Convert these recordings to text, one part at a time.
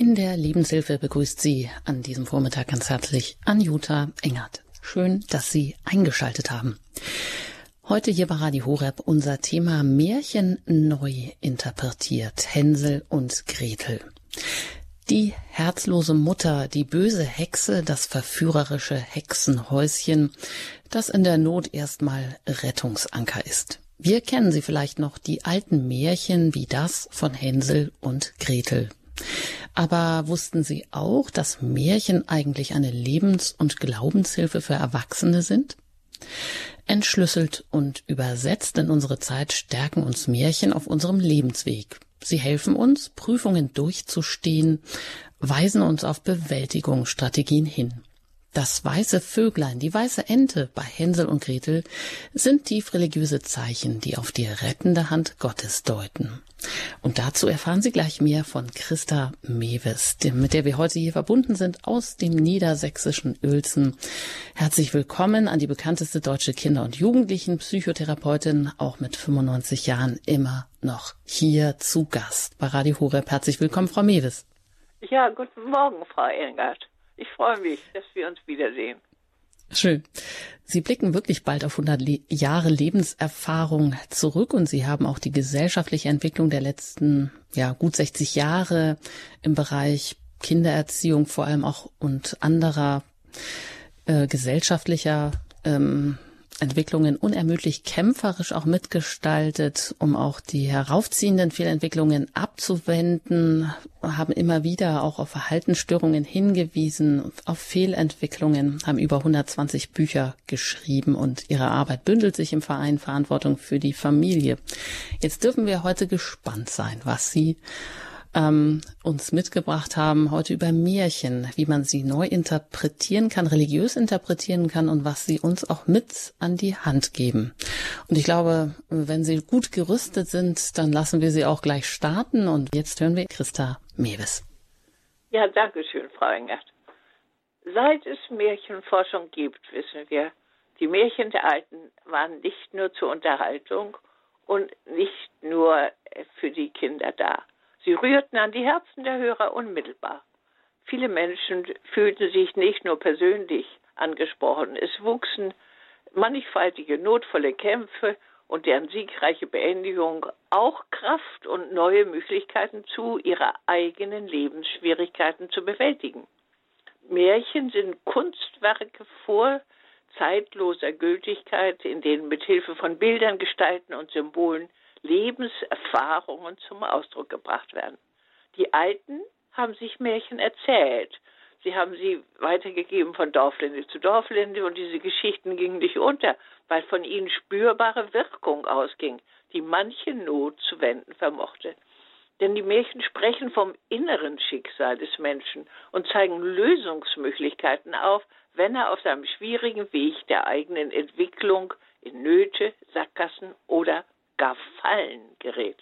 In der Lebenshilfe begrüßt Sie an diesem Vormittag ganz herzlich Anjuta Engert. Schön, dass Sie eingeschaltet haben. Heute hier bei Radio Horeb unser Thema Märchen neu interpretiert. Hänsel und Gretel. Die herzlose Mutter, die böse Hexe, das verführerische Hexenhäuschen, das in der Not erstmal Rettungsanker ist. Wir kennen sie vielleicht noch, die alten Märchen wie das von Hänsel und Gretel. Aber wussten Sie auch, dass Märchen eigentlich eine Lebens- und Glaubenshilfe für Erwachsene sind? Entschlüsselt und übersetzt in unsere Zeit stärken uns Märchen auf unserem Lebensweg. Sie helfen uns, Prüfungen durchzustehen, weisen uns auf Bewältigungsstrategien hin. Das weiße Vöglein, die weiße Ente bei Hänsel und Gretel sind tief religiöse Zeichen, die auf die rettende Hand Gottes deuten. Und dazu erfahren Sie gleich mehr von Christa Mewes, mit der wir heute hier verbunden sind aus dem niedersächsischen Uelzen. Herzlich willkommen an die bekannteste deutsche Kinder- und Jugendlichenpsychotherapeutin, auch mit 95 Jahren immer noch hier zu Gast bei Radio Horeb. Herzlich willkommen, Frau Mewes. Ja, guten Morgen, Frau Engert. Ich freue mich, dass wir uns wiedersehen. Schön. Sie blicken wirklich bald auf 100 Le Jahre Lebenserfahrung zurück und Sie haben auch die gesellschaftliche Entwicklung der letzten, ja, gut 60 Jahre im Bereich Kindererziehung vor allem auch und anderer äh, gesellschaftlicher ähm, Entwicklungen unermüdlich kämpferisch auch mitgestaltet, um auch die heraufziehenden Fehlentwicklungen abzuwenden, haben immer wieder auch auf Verhaltensstörungen hingewiesen, auf Fehlentwicklungen, haben über 120 Bücher geschrieben und ihre Arbeit bündelt sich im Verein Verantwortung für die Familie. Jetzt dürfen wir heute gespannt sein, was Sie ähm, uns mitgebracht haben, heute über Märchen, wie man sie neu interpretieren kann, religiös interpretieren kann und was sie uns auch mit an die Hand geben. Und ich glaube, wenn Sie gut gerüstet sind, dann lassen wir Sie auch gleich starten. Und jetzt hören wir Christa Mewes. Ja, danke schön, Frau Engert. Seit es Märchenforschung gibt, wissen wir, die Märchen der Alten waren nicht nur zur Unterhaltung und nicht nur für die Kinder da. Sie rührten an die Herzen der Hörer unmittelbar. Viele Menschen fühlten sich nicht nur persönlich angesprochen, es wuchsen mannigfaltige, notvolle Kämpfe und deren siegreiche Beendigung auch Kraft und neue Möglichkeiten zu, ihre eigenen Lebensschwierigkeiten zu bewältigen. Märchen sind Kunstwerke vor zeitloser Gültigkeit, in denen mit Hilfe von Bildern, Gestalten und Symbolen Lebenserfahrungen zum Ausdruck gebracht werden. Die Alten haben sich Märchen erzählt. Sie haben sie weitergegeben von Dorflinde zu Dorflinde und diese Geschichten gingen nicht unter, weil von ihnen spürbare Wirkung ausging, die manche Not zu wenden vermochte. Denn die Märchen sprechen vom inneren Schicksal des Menschen und zeigen Lösungsmöglichkeiten auf, wenn er auf seinem schwierigen Weg der eigenen Entwicklung in Nöte, Sackgassen oder gar Fallen gerät.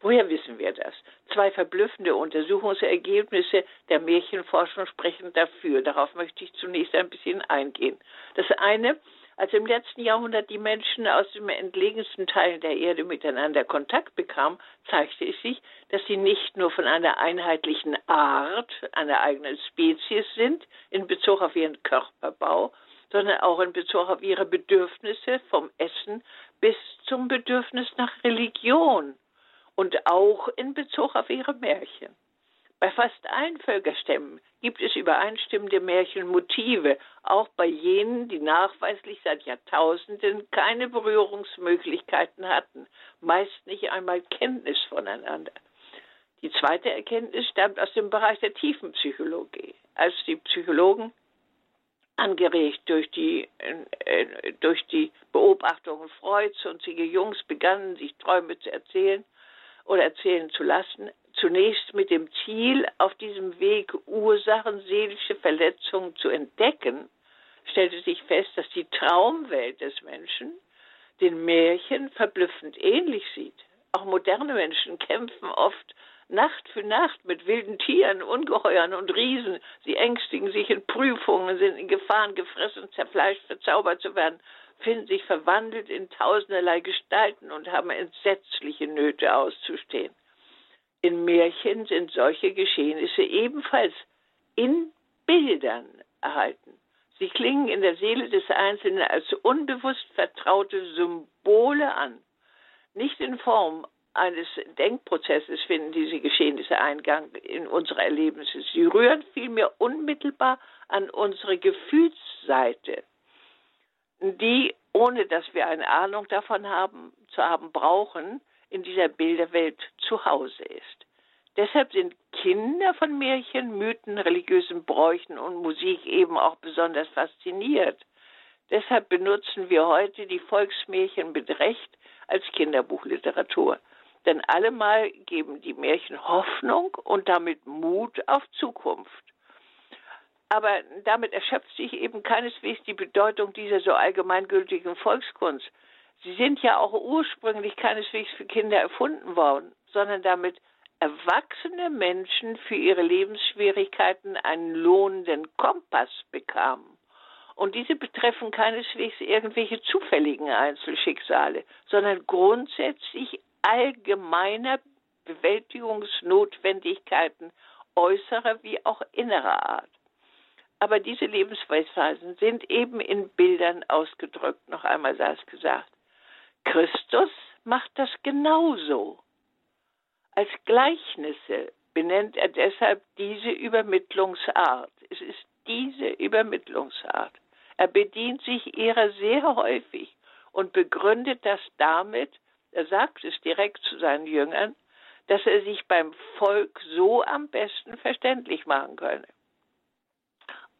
Woher wissen wir das? Zwei verblüffende Untersuchungsergebnisse der Märchenforschung sprechen dafür. Darauf möchte ich zunächst ein bisschen eingehen. Das eine, als im letzten Jahrhundert die Menschen aus den entlegensten Teilen der Erde miteinander Kontakt bekamen, zeigte es sich, dass sie nicht nur von einer einheitlichen Art, einer eigenen Spezies sind in Bezug auf ihren Körperbau, sondern auch in Bezug auf ihre Bedürfnisse vom Essen bis zum Bedürfnis nach Religion und auch in Bezug auf ihre Märchen. Bei fast allen Völkerstämmen gibt es übereinstimmende Märchenmotive, auch bei jenen, die nachweislich seit Jahrtausenden keine Berührungsmöglichkeiten hatten, meist nicht einmal Kenntnis voneinander. Die zweite Erkenntnis stammt aus dem Bereich der Tiefenpsychologie, als die Psychologen angeregt durch die, äh, durch die Beobachtungen Freuds und C.G. Jungs begannen, sich Träume zu erzählen oder erzählen zu lassen, zunächst mit dem Ziel, auf diesem Weg Ursachen seelische Verletzungen zu entdecken, stellte sich fest, dass die Traumwelt des Menschen den Märchen verblüffend ähnlich sieht. Auch moderne Menschen kämpfen oft Nacht für Nacht mit wilden Tieren, Ungeheuern und Riesen. Sie ängstigen sich in Prüfungen, sind in Gefahren gefressen, zerfleischt, verzaubert zu werden, finden sich verwandelt in tausenderlei Gestalten und haben entsetzliche Nöte auszustehen. In Märchen sind solche Geschehnisse ebenfalls in Bildern erhalten. Sie klingen in der Seele des Einzelnen als unbewusst vertraute Symbole an. Nicht in Form eines Denkprozesses finden diese Geschehnisse Eingang in unsere Erlebnisse. Sie rühren vielmehr unmittelbar an unsere Gefühlsseite, die, ohne dass wir eine Ahnung davon haben, zu haben brauchen, in dieser Bilderwelt zu Hause ist. Deshalb sind Kinder von Märchen, Mythen, religiösen Bräuchen und Musik eben auch besonders fasziniert. Deshalb benutzen wir heute die Volksmärchen mit Recht als Kinderbuchliteratur. Denn allemal geben die Märchen Hoffnung und damit Mut auf Zukunft. Aber damit erschöpft sich eben keineswegs die Bedeutung dieser so allgemeingültigen Volkskunst. Sie sind ja auch ursprünglich keineswegs für Kinder erfunden worden, sondern damit erwachsene Menschen für ihre Lebensschwierigkeiten einen lohnenden Kompass bekamen. Und diese betreffen keineswegs irgendwelche zufälligen Einzelschicksale, sondern grundsätzlich allgemeiner Bewältigungsnotwendigkeiten äußerer wie auch innerer Art. Aber diese Lebensweisweisen sind eben in Bildern ausgedrückt, noch einmal sei es gesagt. Christus macht das genauso. Als Gleichnisse benennt er deshalb diese Übermittlungsart. Es ist diese Übermittlungsart. Er bedient sich ihrer sehr häufig und begründet das damit, er sagt es direkt zu seinen Jüngern, dass er sich beim Volk so am besten verständlich machen könne.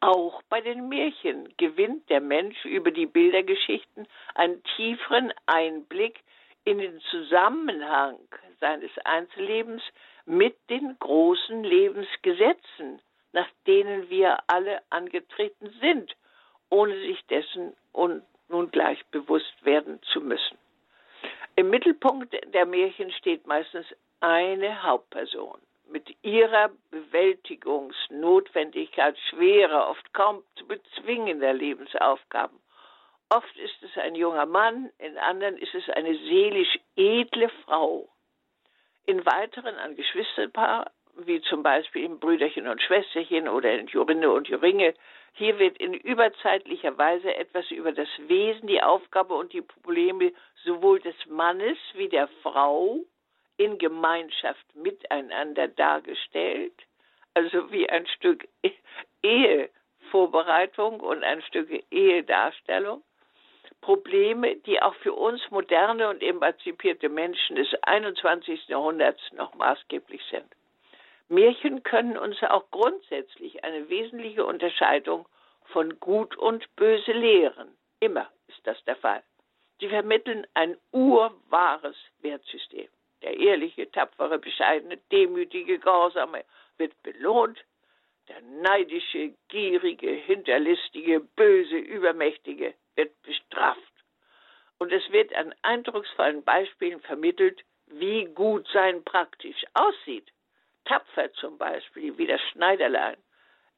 Auch bei den Märchen gewinnt der Mensch über die Bildergeschichten einen tieferen Einblick in den Zusammenhang seines Einzellebens mit den großen Lebensgesetzen, nach denen wir alle angetreten sind, ohne sich dessen nun gleich bewusst werden zu müssen. Im Mittelpunkt der Märchen steht meistens eine Hauptperson mit ihrer Bewältigungsnotwendigkeit schwerer, oft kaum zu bezwingender Lebensaufgaben. Oft ist es ein junger Mann, in anderen ist es eine seelisch edle Frau. In weiteren ein Geschwisterpaar, wie zum Beispiel in Brüderchen und Schwesterchen oder in Jorinde und Joringe, hier wird in überzeitlicher Weise etwas über das Wesen, die Aufgabe und die Probleme sowohl des Mannes wie der Frau in Gemeinschaft miteinander dargestellt, also wie ein Stück Ehevorbereitung und ein Stück Ehedarstellung. Probleme, die auch für uns moderne und emanzipierte Menschen des 21. Jahrhunderts noch maßgeblich sind. Märchen können uns auch grundsätzlich eine wesentliche Unterscheidung von Gut und Böse lehren. Immer ist das der Fall. Sie vermitteln ein urwahres Wertsystem. Der ehrliche, tapfere, bescheidene, demütige, gehorsame wird belohnt. Der neidische, gierige, hinterlistige, böse, übermächtige wird bestraft. Und es wird an eindrucksvollen Beispielen vermittelt, wie gut sein praktisch aussieht. Tapfer zum Beispiel, wie das Schneiderlein,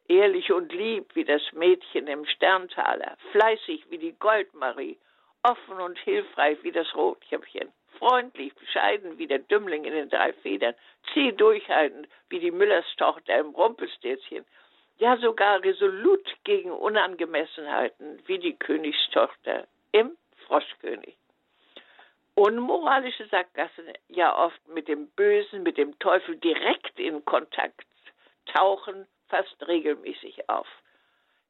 ehrlich und lieb wie das Mädchen im Sterntaler, fleißig wie die Goldmarie, offen und hilfreich wie das Rotkäppchen. Freundlich, bescheiden wie der Dümmling in den drei Federn, zäh durchhaltend wie die Müllerstochter im Rumpelstilzchen, ja sogar resolut gegen Unangemessenheiten wie die Königstochter im Froschkönig. Unmoralische Sackgassen ja oft mit dem Bösen, mit dem Teufel direkt in Kontakt tauchen fast regelmäßig auf.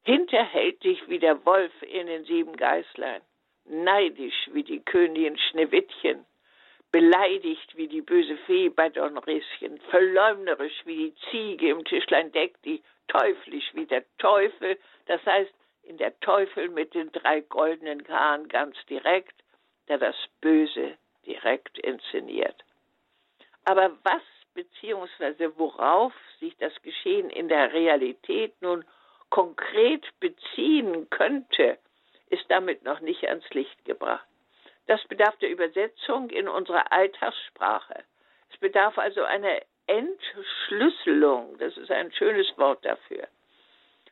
Hinterhältig wie der Wolf in den sieben Geißlein, neidisch wie die Königin Schneewittchen, beleidigt wie die böse Fee bei Dornröschen, verleumderisch wie die Ziege im Tischlein Deckti, teuflisch wie der Teufel, das heißt in der Teufel mit den drei goldenen Haaren ganz direkt, der das Böse direkt inszeniert. Aber was beziehungsweise worauf sich das Geschehen in der Realität nun konkret beziehen könnte, ist damit noch nicht ans Licht gebracht. Das bedarf der Übersetzung in unsere Alltagssprache. Es bedarf also einer Entschlüsselung, das ist ein schönes Wort dafür,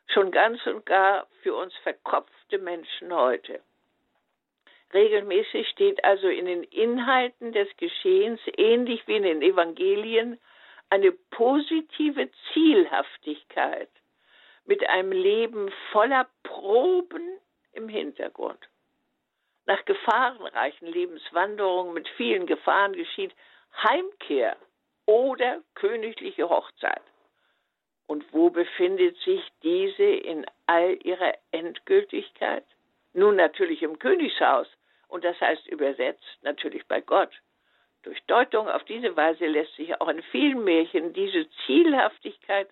schon ganz und gar für uns verkopfte Menschen heute. Regelmäßig steht also in den Inhalten des Geschehens, ähnlich wie in den Evangelien, eine positive Zielhaftigkeit mit einem Leben voller Proben im Hintergrund. Nach gefahrenreichen Lebenswanderungen mit vielen Gefahren geschieht Heimkehr oder königliche Hochzeit. Und wo befindet sich diese in all ihrer Endgültigkeit? Nun natürlich im Königshaus und das heißt übersetzt natürlich bei Gott. Durch Deutung auf diese Weise lässt sich auch in vielen Märchen diese Zielhaftigkeit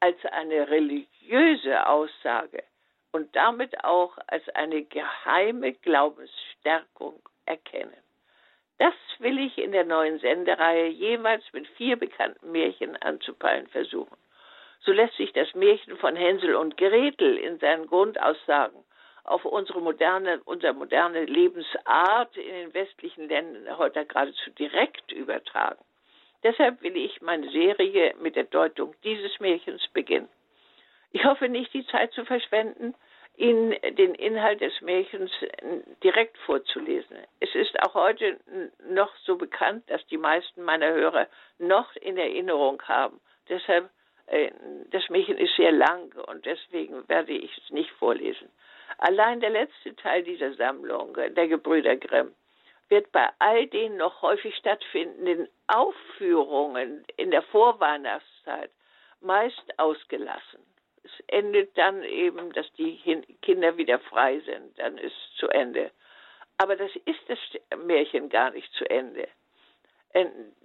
als eine religiöse Aussage und damit auch als eine geheime Glaubensstärkung erkennen. Das will ich in der neuen Sendereihe jeweils mit vier bekannten Märchen anzupeilen versuchen. So lässt sich das Märchen von Hänsel und Gretel in seinen Grundaussagen auf unsere moderne, unsere moderne Lebensart in den westlichen Ländern heute geradezu direkt übertragen. Deshalb will ich meine Serie mit der Deutung dieses Märchens beginnen. Ich hoffe nicht, die Zeit zu verschwenden, Ihnen den Inhalt des Märchens direkt vorzulesen. Es ist auch heute noch so bekannt, dass die meisten meiner Hörer noch in Erinnerung haben. Deshalb, äh, das Märchen ist sehr lang und deswegen werde ich es nicht vorlesen. Allein der letzte Teil dieser Sammlung, der Gebrüder Grimm, wird bei all den noch häufig stattfindenden Aufführungen in der Vorweihnachtszeit meist ausgelassen. Es endet dann eben, dass die Kinder wieder frei sind, dann ist es zu Ende. Aber das ist das Märchen gar nicht zu Ende.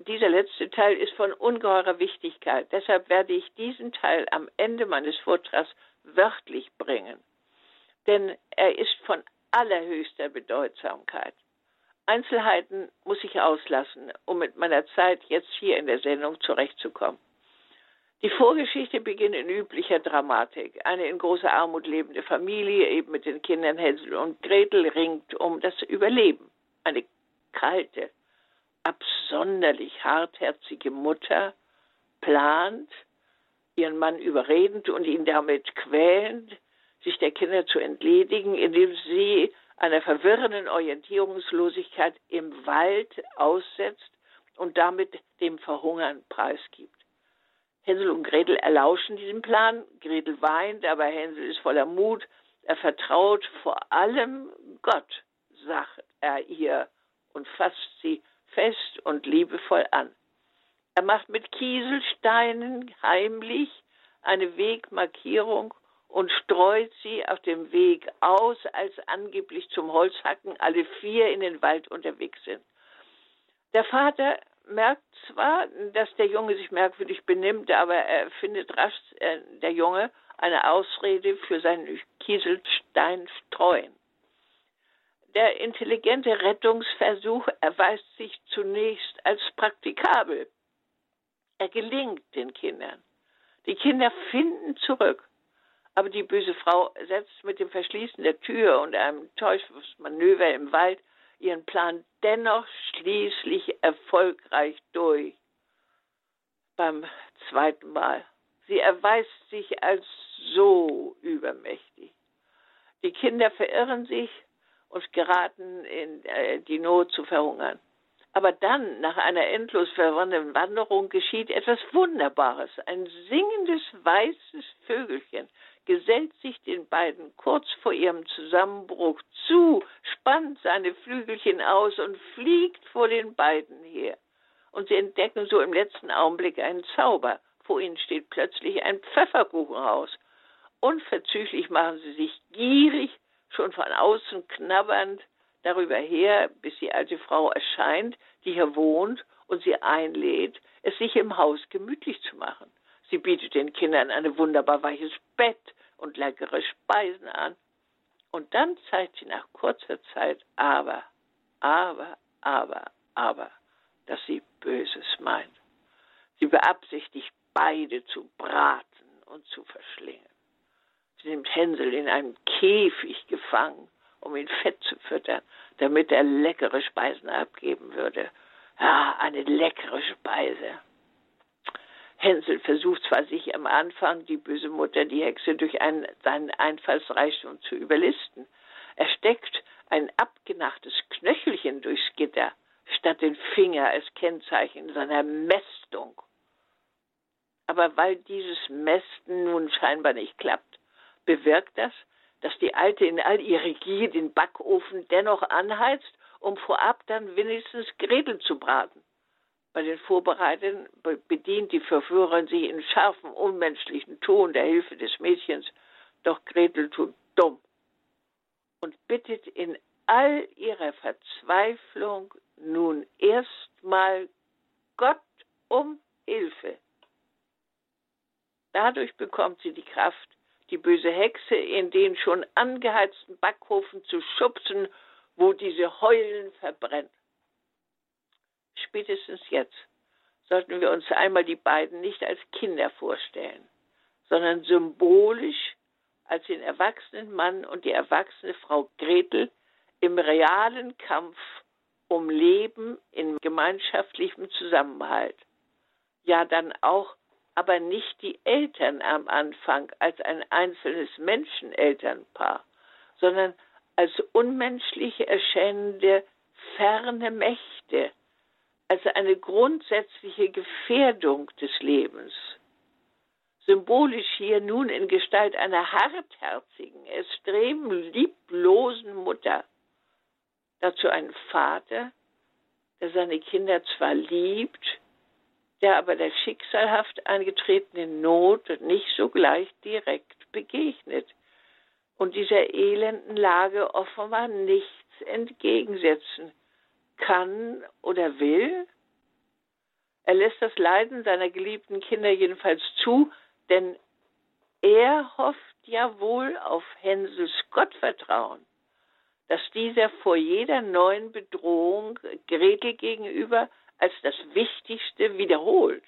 Dieser letzte Teil ist von ungeheurer Wichtigkeit. Deshalb werde ich diesen Teil am Ende meines Vortrags wörtlich bringen denn er ist von allerhöchster Bedeutsamkeit. Einzelheiten muss ich auslassen, um mit meiner Zeit jetzt hier in der Sendung zurechtzukommen. Die Vorgeschichte beginnt in üblicher Dramatik. Eine in großer Armut lebende Familie, eben mit den Kindern Hänsel und Gretel, ringt um das Überleben. Eine kalte, absonderlich hartherzige Mutter plant, ihren Mann überredend und ihn damit quälend, sich der Kinder zu entledigen, indem sie einer verwirrenden Orientierungslosigkeit im Wald aussetzt und damit dem Verhungern preisgibt. Hänsel und Gretel erlauschen diesem Plan. Gretel weint, aber Hänsel ist voller Mut. Er vertraut vor allem Gott, sagt er ihr und fasst sie fest und liebevoll an. Er macht mit Kieselsteinen heimlich eine Wegmarkierung und streut sie auf dem Weg aus, als angeblich zum Holzhacken alle vier in den Wald unterwegs sind. Der Vater merkt zwar, dass der Junge sich merkwürdig benimmt, aber er findet rasch, äh, der Junge, eine Ausrede für sein Kieselsteinstreuen. Der intelligente Rettungsversuch erweist sich zunächst als praktikabel. Er gelingt den Kindern. Die Kinder finden zurück. Aber die böse Frau setzt mit dem Verschließen der Tür und einem Täuschungsmanöver im Wald ihren Plan dennoch schließlich erfolgreich durch. Beim zweiten Mal. Sie erweist sich als so übermächtig. Die Kinder verirren sich und geraten in äh, die Not zu verhungern. Aber dann, nach einer endlos verwandten Wanderung, geschieht etwas Wunderbares. Ein singendes weißes Vögelchen gesellt sich den beiden kurz vor ihrem Zusammenbruch zu, spannt seine Flügelchen aus und fliegt vor den beiden her. Und sie entdecken so im letzten Augenblick einen Zauber. Vor ihnen steht plötzlich ein Pfefferkuchenhaus. Unverzüglich machen sie sich gierig, schon von außen knabbernd, darüber her, bis die alte Frau erscheint, die hier wohnt und sie einlädt, es sich im Haus gemütlich zu machen. Sie bietet den Kindern ein wunderbar weiches Bett und leckere Speisen an. Und dann zeigt sie nach kurzer Zeit aber, aber, aber, aber, dass sie Böses meint. Sie beabsichtigt, beide zu braten und zu verschlingen. Sie nimmt Hänsel in einem Käfig gefangen, um ihn fett zu füttern, damit er leckere Speisen abgeben würde. Ja, eine leckere Speise. Hänsel versucht zwar sich am Anfang, die böse Mutter, die Hexe, durch einen, seinen Einfallsreichtum zu überlisten. Er steckt ein abgenachtes Knöchelchen durchs Gitter, statt den Finger als Kennzeichen seiner Mästung. Aber weil dieses Mästen nun scheinbar nicht klappt, bewirkt das, dass die Alte in all ihrer Gier den Backofen dennoch anheizt, um vorab dann wenigstens Gretel zu braten. Bei den Vorbereitungen bedient die Verführerin sich in scharfem, unmenschlichen Ton der Hilfe des Mädchens, doch Gretel tut dumm und bittet in all ihrer Verzweiflung nun erstmal Gott um Hilfe. Dadurch bekommt sie die Kraft, die böse Hexe in den schon angeheizten Backofen zu schubsen, wo diese heulen verbrennt. Spätestens jetzt sollten wir uns einmal die beiden nicht als Kinder vorstellen, sondern symbolisch als den erwachsenen Mann und die erwachsene Frau Gretel im realen Kampf um Leben in gemeinschaftlichem Zusammenhalt. Ja, dann auch, aber nicht die Eltern am Anfang als ein einzelnes Menschenelternpaar, sondern als unmenschlich erscheinende ferne Mächte, als eine grundsätzliche Gefährdung des Lebens. Symbolisch hier nun in Gestalt einer hartherzigen, extrem lieblosen Mutter. Dazu einen Vater, der seine Kinder zwar liebt, der aber der schicksalhaft eingetretenen Not nicht sogleich direkt begegnet und dieser elenden Lage offenbar nichts entgegensetzen kann oder will? Er lässt das Leiden seiner geliebten Kinder jedenfalls zu, denn er hofft ja wohl auf Hänsels Gottvertrauen, dass dieser vor jeder neuen Bedrohung Gretel gegenüber als das Wichtigste wiederholt.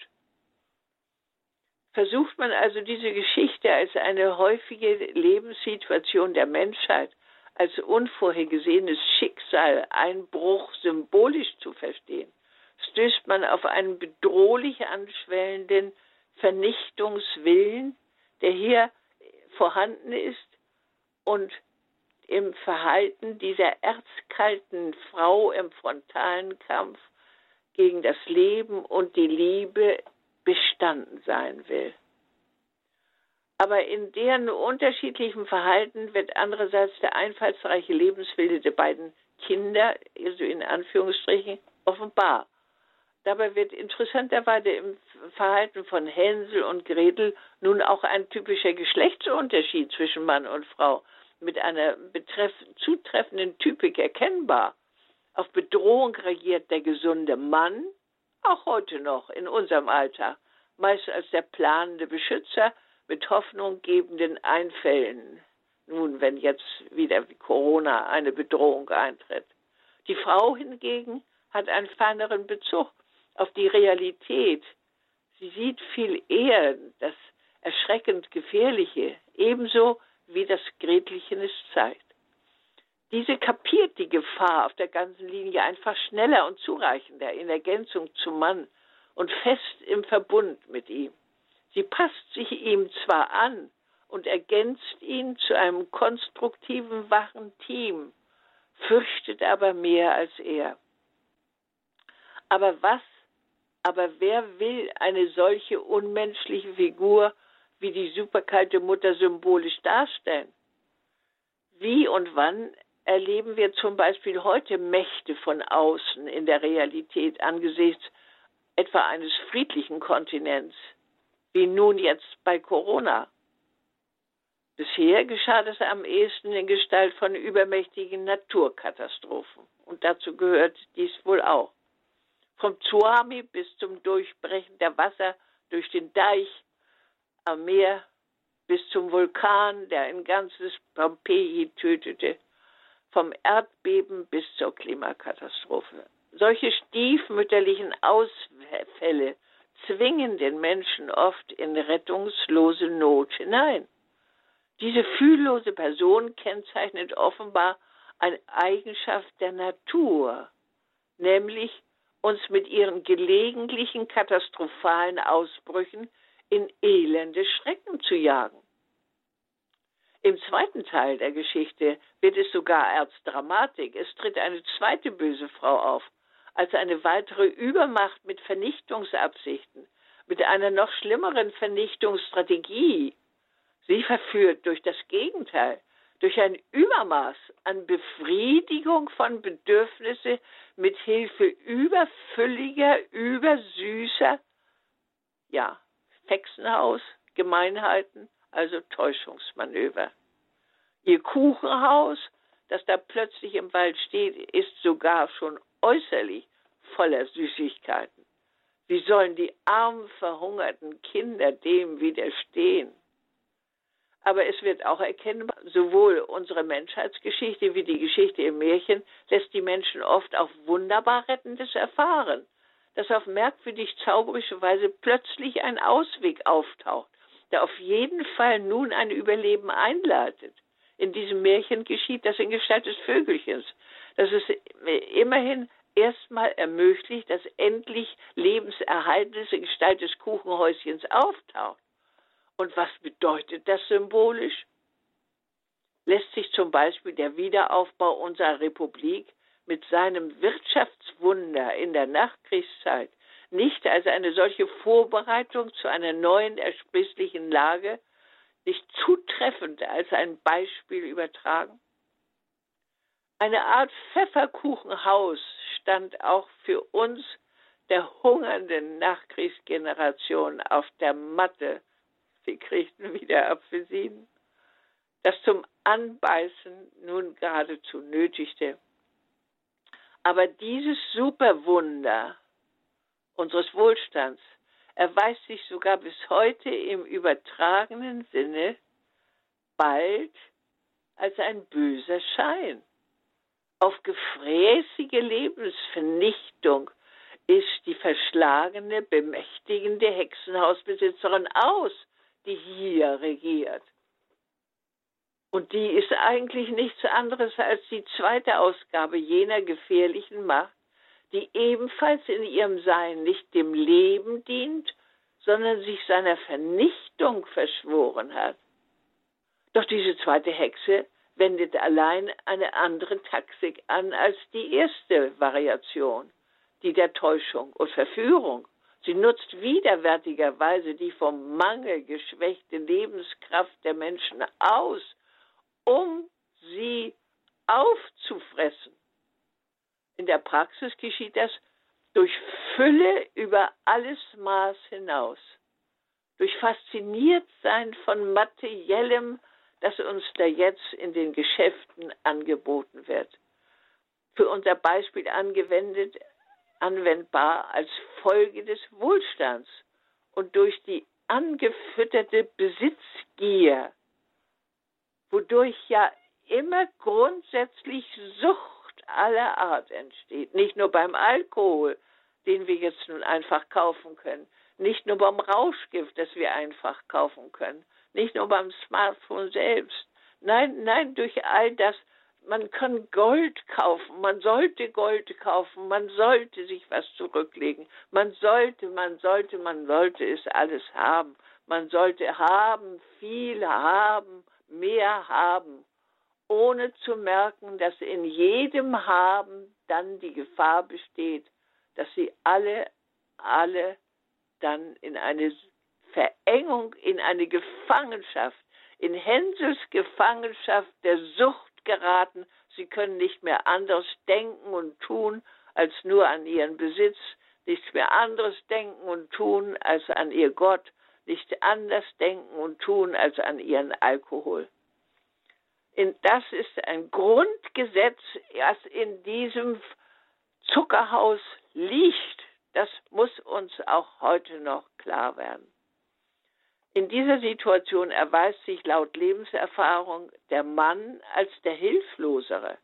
Versucht man also diese Geschichte als eine häufige Lebenssituation der Menschheit als unvorhergesehenes Schicksal, Einbruch symbolisch zu verstehen, stößt man auf einen bedrohlich anschwellenden Vernichtungswillen, der hier vorhanden ist und im Verhalten dieser erzkalten Frau im frontalen Kampf gegen das Leben und die Liebe bestanden sein will. Aber in deren unterschiedlichem Verhalten wird andererseits der einfallsreiche Lebenswille der beiden Kinder, also in Anführungsstrichen, offenbar. Dabei wird interessanterweise im Verhalten von Hänsel und Gretel nun auch ein typischer Geschlechtsunterschied zwischen Mann und Frau mit einer zutreffenden Typik erkennbar. Auf Bedrohung reagiert der gesunde Mann, auch heute noch in unserem Alter, meist als der planende Beschützer, mit hoffnunggebenden Einfällen, nun, wenn jetzt wieder wie Corona eine Bedrohung eintritt. Die Frau hingegen hat einen feineren Bezug auf die Realität. Sie sieht viel eher das erschreckend Gefährliche, ebenso wie das Gretelchen es zeigt. Diese kapiert die Gefahr auf der ganzen Linie einfach schneller und zureichender in Ergänzung zum Mann und fest im Verbund mit ihm. Sie passt sich ihm zwar an und ergänzt ihn zu einem konstruktiven, wachen Team, fürchtet aber mehr als er. Aber was, aber wer will eine solche unmenschliche Figur wie die superkalte Mutter symbolisch darstellen? Wie und wann erleben wir zum Beispiel heute Mächte von außen in der Realität angesichts etwa eines friedlichen Kontinents? Wie nun jetzt bei Corona. Bisher geschah das am ehesten in Gestalt von übermächtigen Naturkatastrophen. Und dazu gehört dies wohl auch. Vom Tsunami bis zum Durchbrechen der Wasser durch den Deich am Meer bis zum Vulkan, der ein ganzes Pompeji tötete, vom Erdbeben bis zur Klimakatastrophe. Solche stiefmütterlichen Ausfälle zwingen den Menschen oft in rettungslose Not hinein. Diese fühllose Person kennzeichnet offenbar eine Eigenschaft der Natur, nämlich uns mit ihren gelegentlichen katastrophalen Ausbrüchen in elende Schrecken zu jagen. Im zweiten Teil der Geschichte wird es sogar als Dramatik. Es tritt eine zweite böse Frau auf, als eine weitere Übermacht mit Vernichtungsabsichten, mit einer noch schlimmeren Vernichtungsstrategie. Sie verführt durch das Gegenteil, durch ein Übermaß an Befriedigung von Bedürfnissen mit Hilfe überfülliger, übersüßer, ja, Hexenhaus, Gemeinheiten, also Täuschungsmanöver. Ihr Kuchenhaus, das da plötzlich im Wald steht, ist sogar schon äußerlich voller Süßigkeiten. Wie sollen die armen, verhungerten Kinder dem widerstehen? Aber es wird auch erkennbar, sowohl unsere Menschheitsgeschichte wie die Geschichte im Märchen lässt die Menschen oft auf wunderbar Rettendes erfahren, dass auf merkwürdig zauberische Weise plötzlich ein Ausweg auftaucht, der auf jeden Fall nun ein Überleben einleitet. In diesem Märchen geschieht das in Gestalt des Vögelchens, dass es immerhin erstmal ermöglicht, dass endlich Lebenserhaltendes in Gestalt des Kuchenhäuschens auftaucht. Und was bedeutet das symbolisch? Lässt sich zum Beispiel der Wiederaufbau unserer Republik mit seinem Wirtschaftswunder in der Nachkriegszeit nicht als eine solche Vorbereitung zu einer neuen ersprießlichen Lage, nicht zutreffend als ein Beispiel übertragen? Eine Art Pfefferkuchenhaus stand auch für uns der hungernden Nachkriegsgeneration auf der Matte Sie kriegten wieder Apfelsinen, das zum Anbeißen nun geradezu nötigte. Aber dieses Superwunder unseres Wohlstands erweist sich sogar bis heute im übertragenen Sinne bald als ein böser Schein. Auf gefräßige Lebensvernichtung ist die verschlagene, bemächtigende Hexenhausbesitzerin aus die hier regiert. Und die ist eigentlich nichts anderes als die zweite Ausgabe jener gefährlichen Macht, die ebenfalls in ihrem Sein nicht dem Leben dient, sondern sich seiner Vernichtung verschworen hat. Doch diese zweite Hexe wendet allein eine andere Taktik an als die erste Variation, die der Täuschung und Verführung. Sie nutzt widerwärtigerweise die vom Mangel geschwächte Lebenskraft der Menschen aus, um sie aufzufressen. In der Praxis geschieht das durch Fülle über alles Maß hinaus, durch Fasziniertsein von materiellem, das uns da jetzt in den Geschäften angeboten wird. Für unser Beispiel angewendet anwendbar als Folge des Wohlstands und durch die angefütterte Besitzgier, wodurch ja immer grundsätzlich Sucht aller Art entsteht. Nicht nur beim Alkohol, den wir jetzt nun einfach kaufen können, nicht nur beim Rauschgift, das wir einfach kaufen können, nicht nur beim Smartphone selbst. Nein, nein, durch all das, man kann Gold kaufen, man sollte Gold kaufen, man sollte sich was zurücklegen, man sollte, man sollte, man sollte es alles haben, man sollte haben, viel haben, mehr haben, ohne zu merken, dass in jedem Haben dann die Gefahr besteht, dass sie alle, alle dann in eine Verengung, in eine Gefangenschaft, in Hänsels Gefangenschaft der Sucht geraten, sie können nicht mehr anders denken und tun als nur an ihren Besitz, nichts mehr anderes denken und tun als an ihr Gott, nicht anders denken und tun als an ihren Alkohol. das ist ein Grundgesetz, das in diesem Zuckerhaus liegt. Das muss uns auch heute noch klar werden. In dieser Situation erweist sich laut Lebenserfahrung der Mann als der Hilflosere.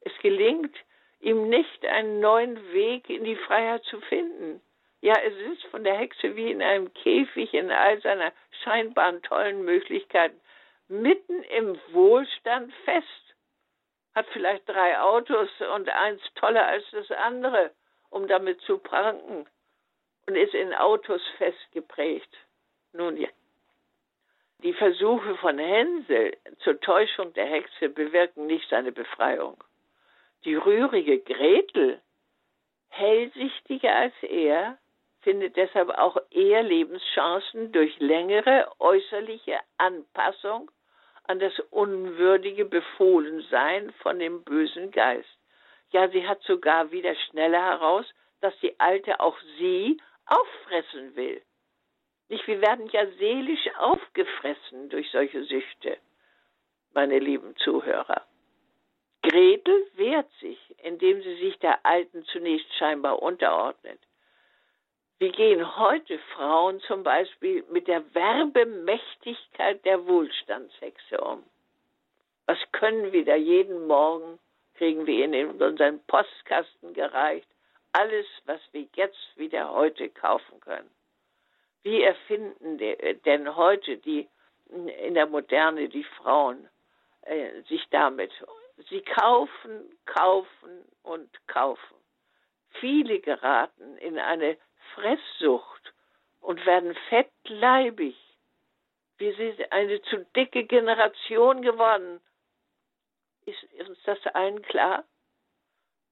Es gelingt ihm nicht, einen neuen Weg in die Freiheit zu finden. Ja, es ist von der Hexe wie in einem Käfig in all seiner scheinbaren tollen Möglichkeiten mitten im Wohlstand fest. Hat vielleicht drei Autos und eins toller als das andere, um damit zu pranken und ist in Autos festgeprägt. Nun ja, die Versuche von Hänsel zur Täuschung der Hexe bewirken nicht seine Befreiung. Die rührige Gretel, hellsichtiger als er, findet deshalb auch eher Lebenschancen durch längere äußerliche Anpassung an das unwürdige Befohlensein von dem bösen Geist. Ja, sie hat sogar wieder schneller heraus, dass die Alte auch sie auffressen will. Nicht, wir werden ja seelisch aufgefressen durch solche Süchte, meine lieben Zuhörer. Gretel wehrt sich, indem sie sich der Alten zunächst scheinbar unterordnet. Wie gehen heute Frauen zum Beispiel mit der Werbemächtigkeit der Wohlstandshexe um? Was können wir da jeden Morgen, kriegen wir in unseren Postkasten gereicht, alles, was wir jetzt wieder heute kaufen können. Wie erfinden denn heute die in der Moderne die Frauen äh, sich damit? Sie kaufen, kaufen und kaufen. Viele geraten in eine Fresssucht und werden fettleibig. Wir sind eine zu dicke Generation geworden. Ist, uns das allen klar?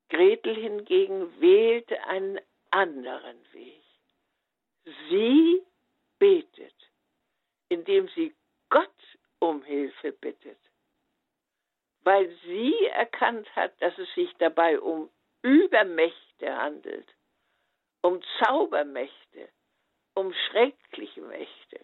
Gretel hingegen wählte einen anderen Weg. Sie betet, indem sie Gott um Hilfe bittet, weil sie erkannt hat, dass es sich dabei um Übermächte handelt um Zaubermächte, um schreckliche Mächte.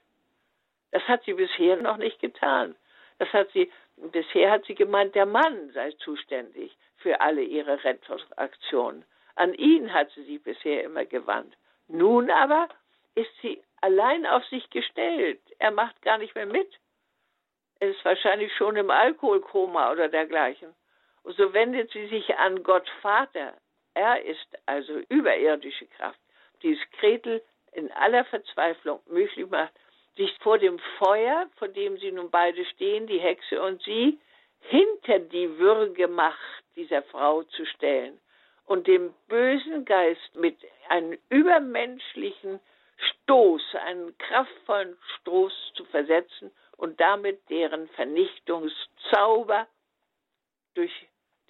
Das hat sie bisher noch nicht getan. Das hat sie, bisher hat sie gemeint, der Mann sei zuständig für alle ihre Rettungsaktionen. An ihn hat sie sich bisher immer gewandt. Nun aber ist sie allein auf sich gestellt. Er macht gar nicht mehr mit. Er ist wahrscheinlich schon im Alkoholkoma oder dergleichen. Und so wendet sie sich an Gott Vater, er ist also überirdische Kraft, die es Gretel in aller Verzweiflung möglich macht, sich vor dem Feuer, vor dem sie nun beide stehen, die Hexe und sie, hinter die Würgemacht dieser Frau zu stellen und dem bösen Geist mit einem übermenschlichen Stoß, einen kraftvollen Stoß zu versetzen und damit deren Vernichtungszauber durch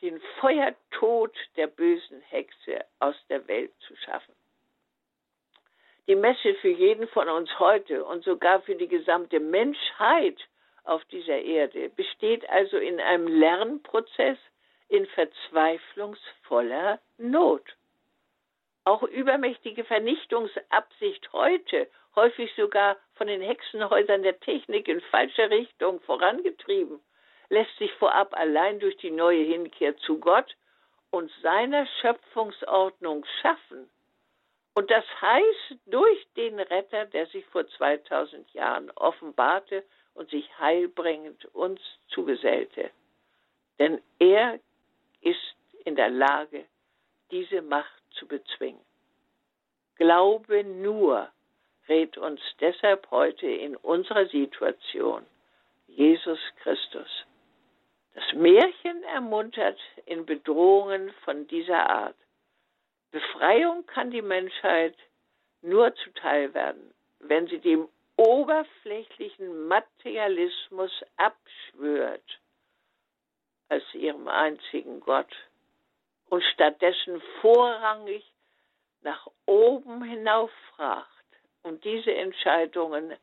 den Feuertod der bösen Hexe aus der Welt zu schaffen. Die Messe für jeden von uns heute und sogar für die gesamte Menschheit auf dieser Erde besteht also in einem Lernprozess in verzweiflungsvoller Not. Auch übermächtige Vernichtungsabsicht heute, häufig sogar von den Hexenhäusern der Technik in falscher Richtung vorangetrieben, lässt sich vorab allein durch die neue Hinkehr zu Gott und seiner Schöpfungsordnung schaffen. Und das heißt durch den Retter, der sich vor 2000 Jahren offenbarte und sich heilbringend uns zugesellte. Denn er ist in der Lage, diese Macht zu bezwingen. Glaube nur rät uns deshalb heute in unserer Situation Jesus Christus. Das Märchen ermuntert in Bedrohungen von dieser Art. Befreiung kann die Menschheit nur zuteil werden, wenn sie dem oberflächlichen Materialismus abschwört als ihrem einzigen Gott und stattdessen vorrangig nach oben hinauf fragt und diese Entscheidungen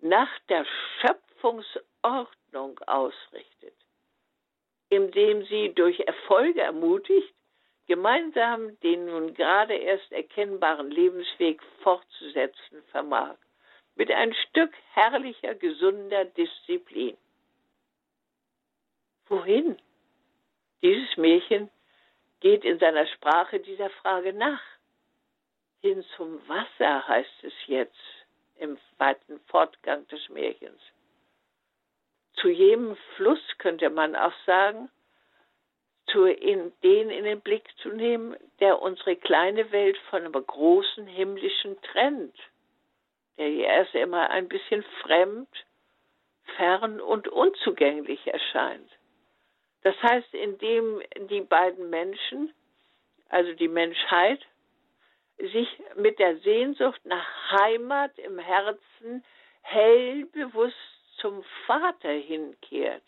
nach der Schöpfungsordnung ausrichtet indem sie durch Erfolge ermutigt, gemeinsam den nun gerade erst erkennbaren Lebensweg fortzusetzen vermag, mit ein Stück herrlicher, gesunder Disziplin. Wohin? Dieses Märchen geht in seiner Sprache dieser Frage nach. Hin zum Wasser heißt es jetzt im weiten Fortgang des Märchens zu jedem Fluss, könnte man auch sagen, zu in, den in den Blick zu nehmen, der unsere kleine Welt von einem großen himmlischen trennt, der hier erst immer ein bisschen fremd, fern und unzugänglich erscheint. Das heißt, indem die beiden Menschen, also die Menschheit, sich mit der Sehnsucht nach Heimat im Herzen hell bewusst zum Vater hinkehrt.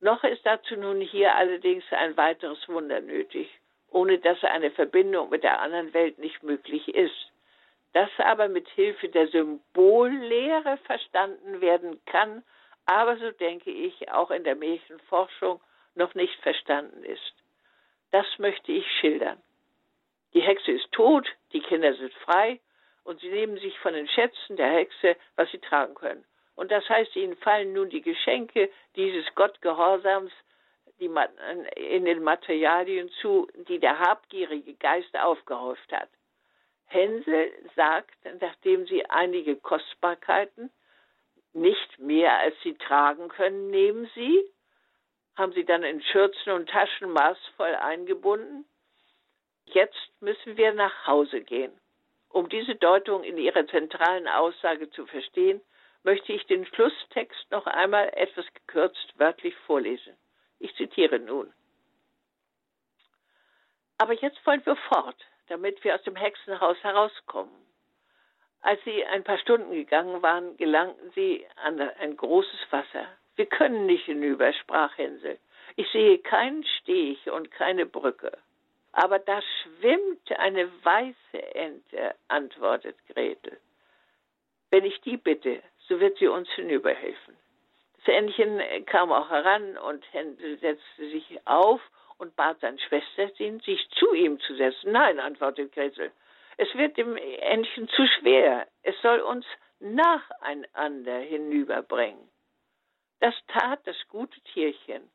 Noch ist dazu nun hier allerdings ein weiteres Wunder nötig, ohne dass eine Verbindung mit der anderen Welt nicht möglich ist. Das aber mit Hilfe der Symbollehre verstanden werden kann, aber so denke ich auch in der Märchenforschung noch nicht verstanden ist. Das möchte ich schildern. Die Hexe ist tot, die Kinder sind frei und sie nehmen sich von den Schätzen der Hexe, was sie tragen können. Und das heißt, ihnen fallen nun die Geschenke dieses Gottgehorsams die, in den Materialien zu, die der habgierige Geist aufgehäuft hat. Hänsel sagt, nachdem sie einige Kostbarkeiten, nicht mehr als sie tragen können, nehmen sie, haben sie dann in Schürzen und Taschen maßvoll eingebunden. Jetzt müssen wir nach Hause gehen. Um diese Deutung in ihrer zentralen Aussage zu verstehen, möchte ich den Schlusstext noch einmal etwas gekürzt wörtlich vorlesen. Ich zitiere nun. Aber jetzt wollen wir fort, damit wir aus dem Hexenhaus herauskommen. Als sie ein paar Stunden gegangen waren, gelangten sie an ein großes Wasser. Wir können nicht hinüber, sprach Hänsel. Ich sehe keinen Steg und keine Brücke. Aber da schwimmt eine weiße Ente, antwortet Gretel. Wenn ich die bitte, so wird sie uns hinüberhelfen. Das Entchen kam auch heran und Hänsel setzte sich auf und bat seine Schwester, sich zu ihm zu setzen. Nein, antwortet Gretel, es wird dem Entchen zu schwer. Es soll uns nacheinander hinüberbringen. Das tat das gute Tierchen.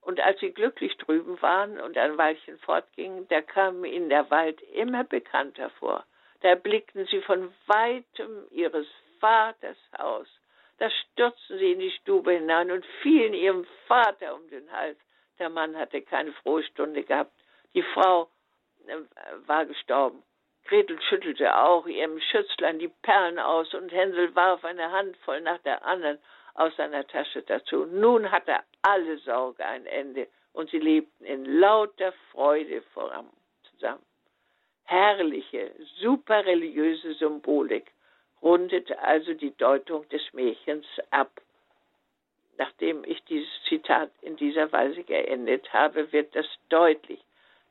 Und als sie glücklich drüben waren und ein Weilchen fortgingen, da kam ihnen der Wald immer bekannter vor. Da erblickten sie von weitem ihres Vaters Haus. Da stürzten sie in die Stube hinein und fielen ihrem Vater um den Hals. Der Mann hatte keine frohe Stunde gehabt. Die Frau äh, war gestorben. Gretel schüttelte auch ihrem Schützlein die Perlen aus und Hänsel warf eine Handvoll nach der anderen aus seiner Tasche dazu. Nun hatte alle Sorge ein Ende und sie lebten in lauter Freude voran zusammen. Herrliche, superreligiöse Symbolik rundete also die Deutung des Märchens ab. Nachdem ich dieses Zitat in dieser Weise geendet habe, wird das deutlich.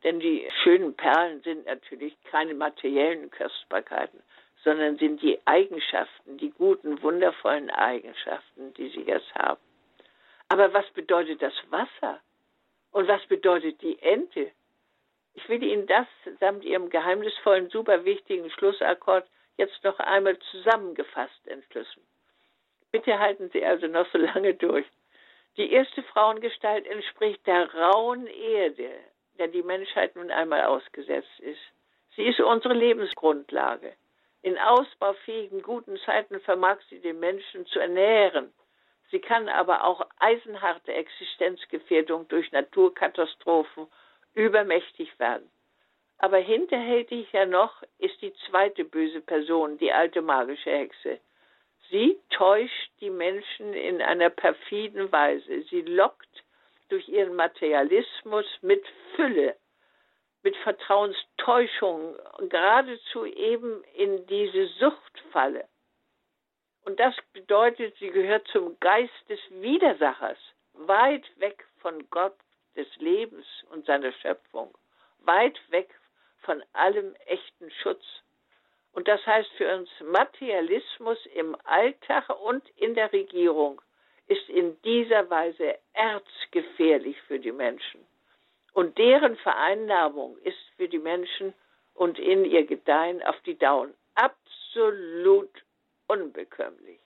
Denn die schönen Perlen sind natürlich keine materiellen Kostbarkeiten, sondern sind die Eigenschaften, die guten, wundervollen Eigenschaften, die sie jetzt haben. Aber was bedeutet das Wasser? Und was bedeutet die Ente? Ich will Ihnen das samt Ihrem geheimnisvollen, super wichtigen Schlussakkord jetzt noch einmal zusammengefasst entschlüsseln. Bitte halten Sie also noch so lange durch. Die erste Frauengestalt entspricht der rauen Erde, der die Menschheit nun einmal ausgesetzt ist. Sie ist unsere Lebensgrundlage. In ausbaufähigen, guten Zeiten vermag sie den Menschen zu ernähren. Sie kann aber auch eisenharte Existenzgefährdung durch Naturkatastrophen übermächtig werden. Aber hinterhältig ja noch ist die zweite böse Person, die alte magische Hexe. Sie täuscht die Menschen in einer perfiden Weise. Sie lockt durch ihren Materialismus mit Fülle mit Vertrauenstäuschung geradezu eben in diese Suchtfalle. Und das bedeutet, sie gehört zum Geist des Widersachers, weit weg von Gott des Lebens und seiner Schöpfung, weit weg von allem echten Schutz. Und das heißt für uns, Materialismus im Alltag und in der Regierung ist in dieser Weise erzgefährlich für die Menschen. Und deren Vereinnahmung ist für die Menschen und in ihr Gedeihen auf die Dauer absolut unbekömmlich.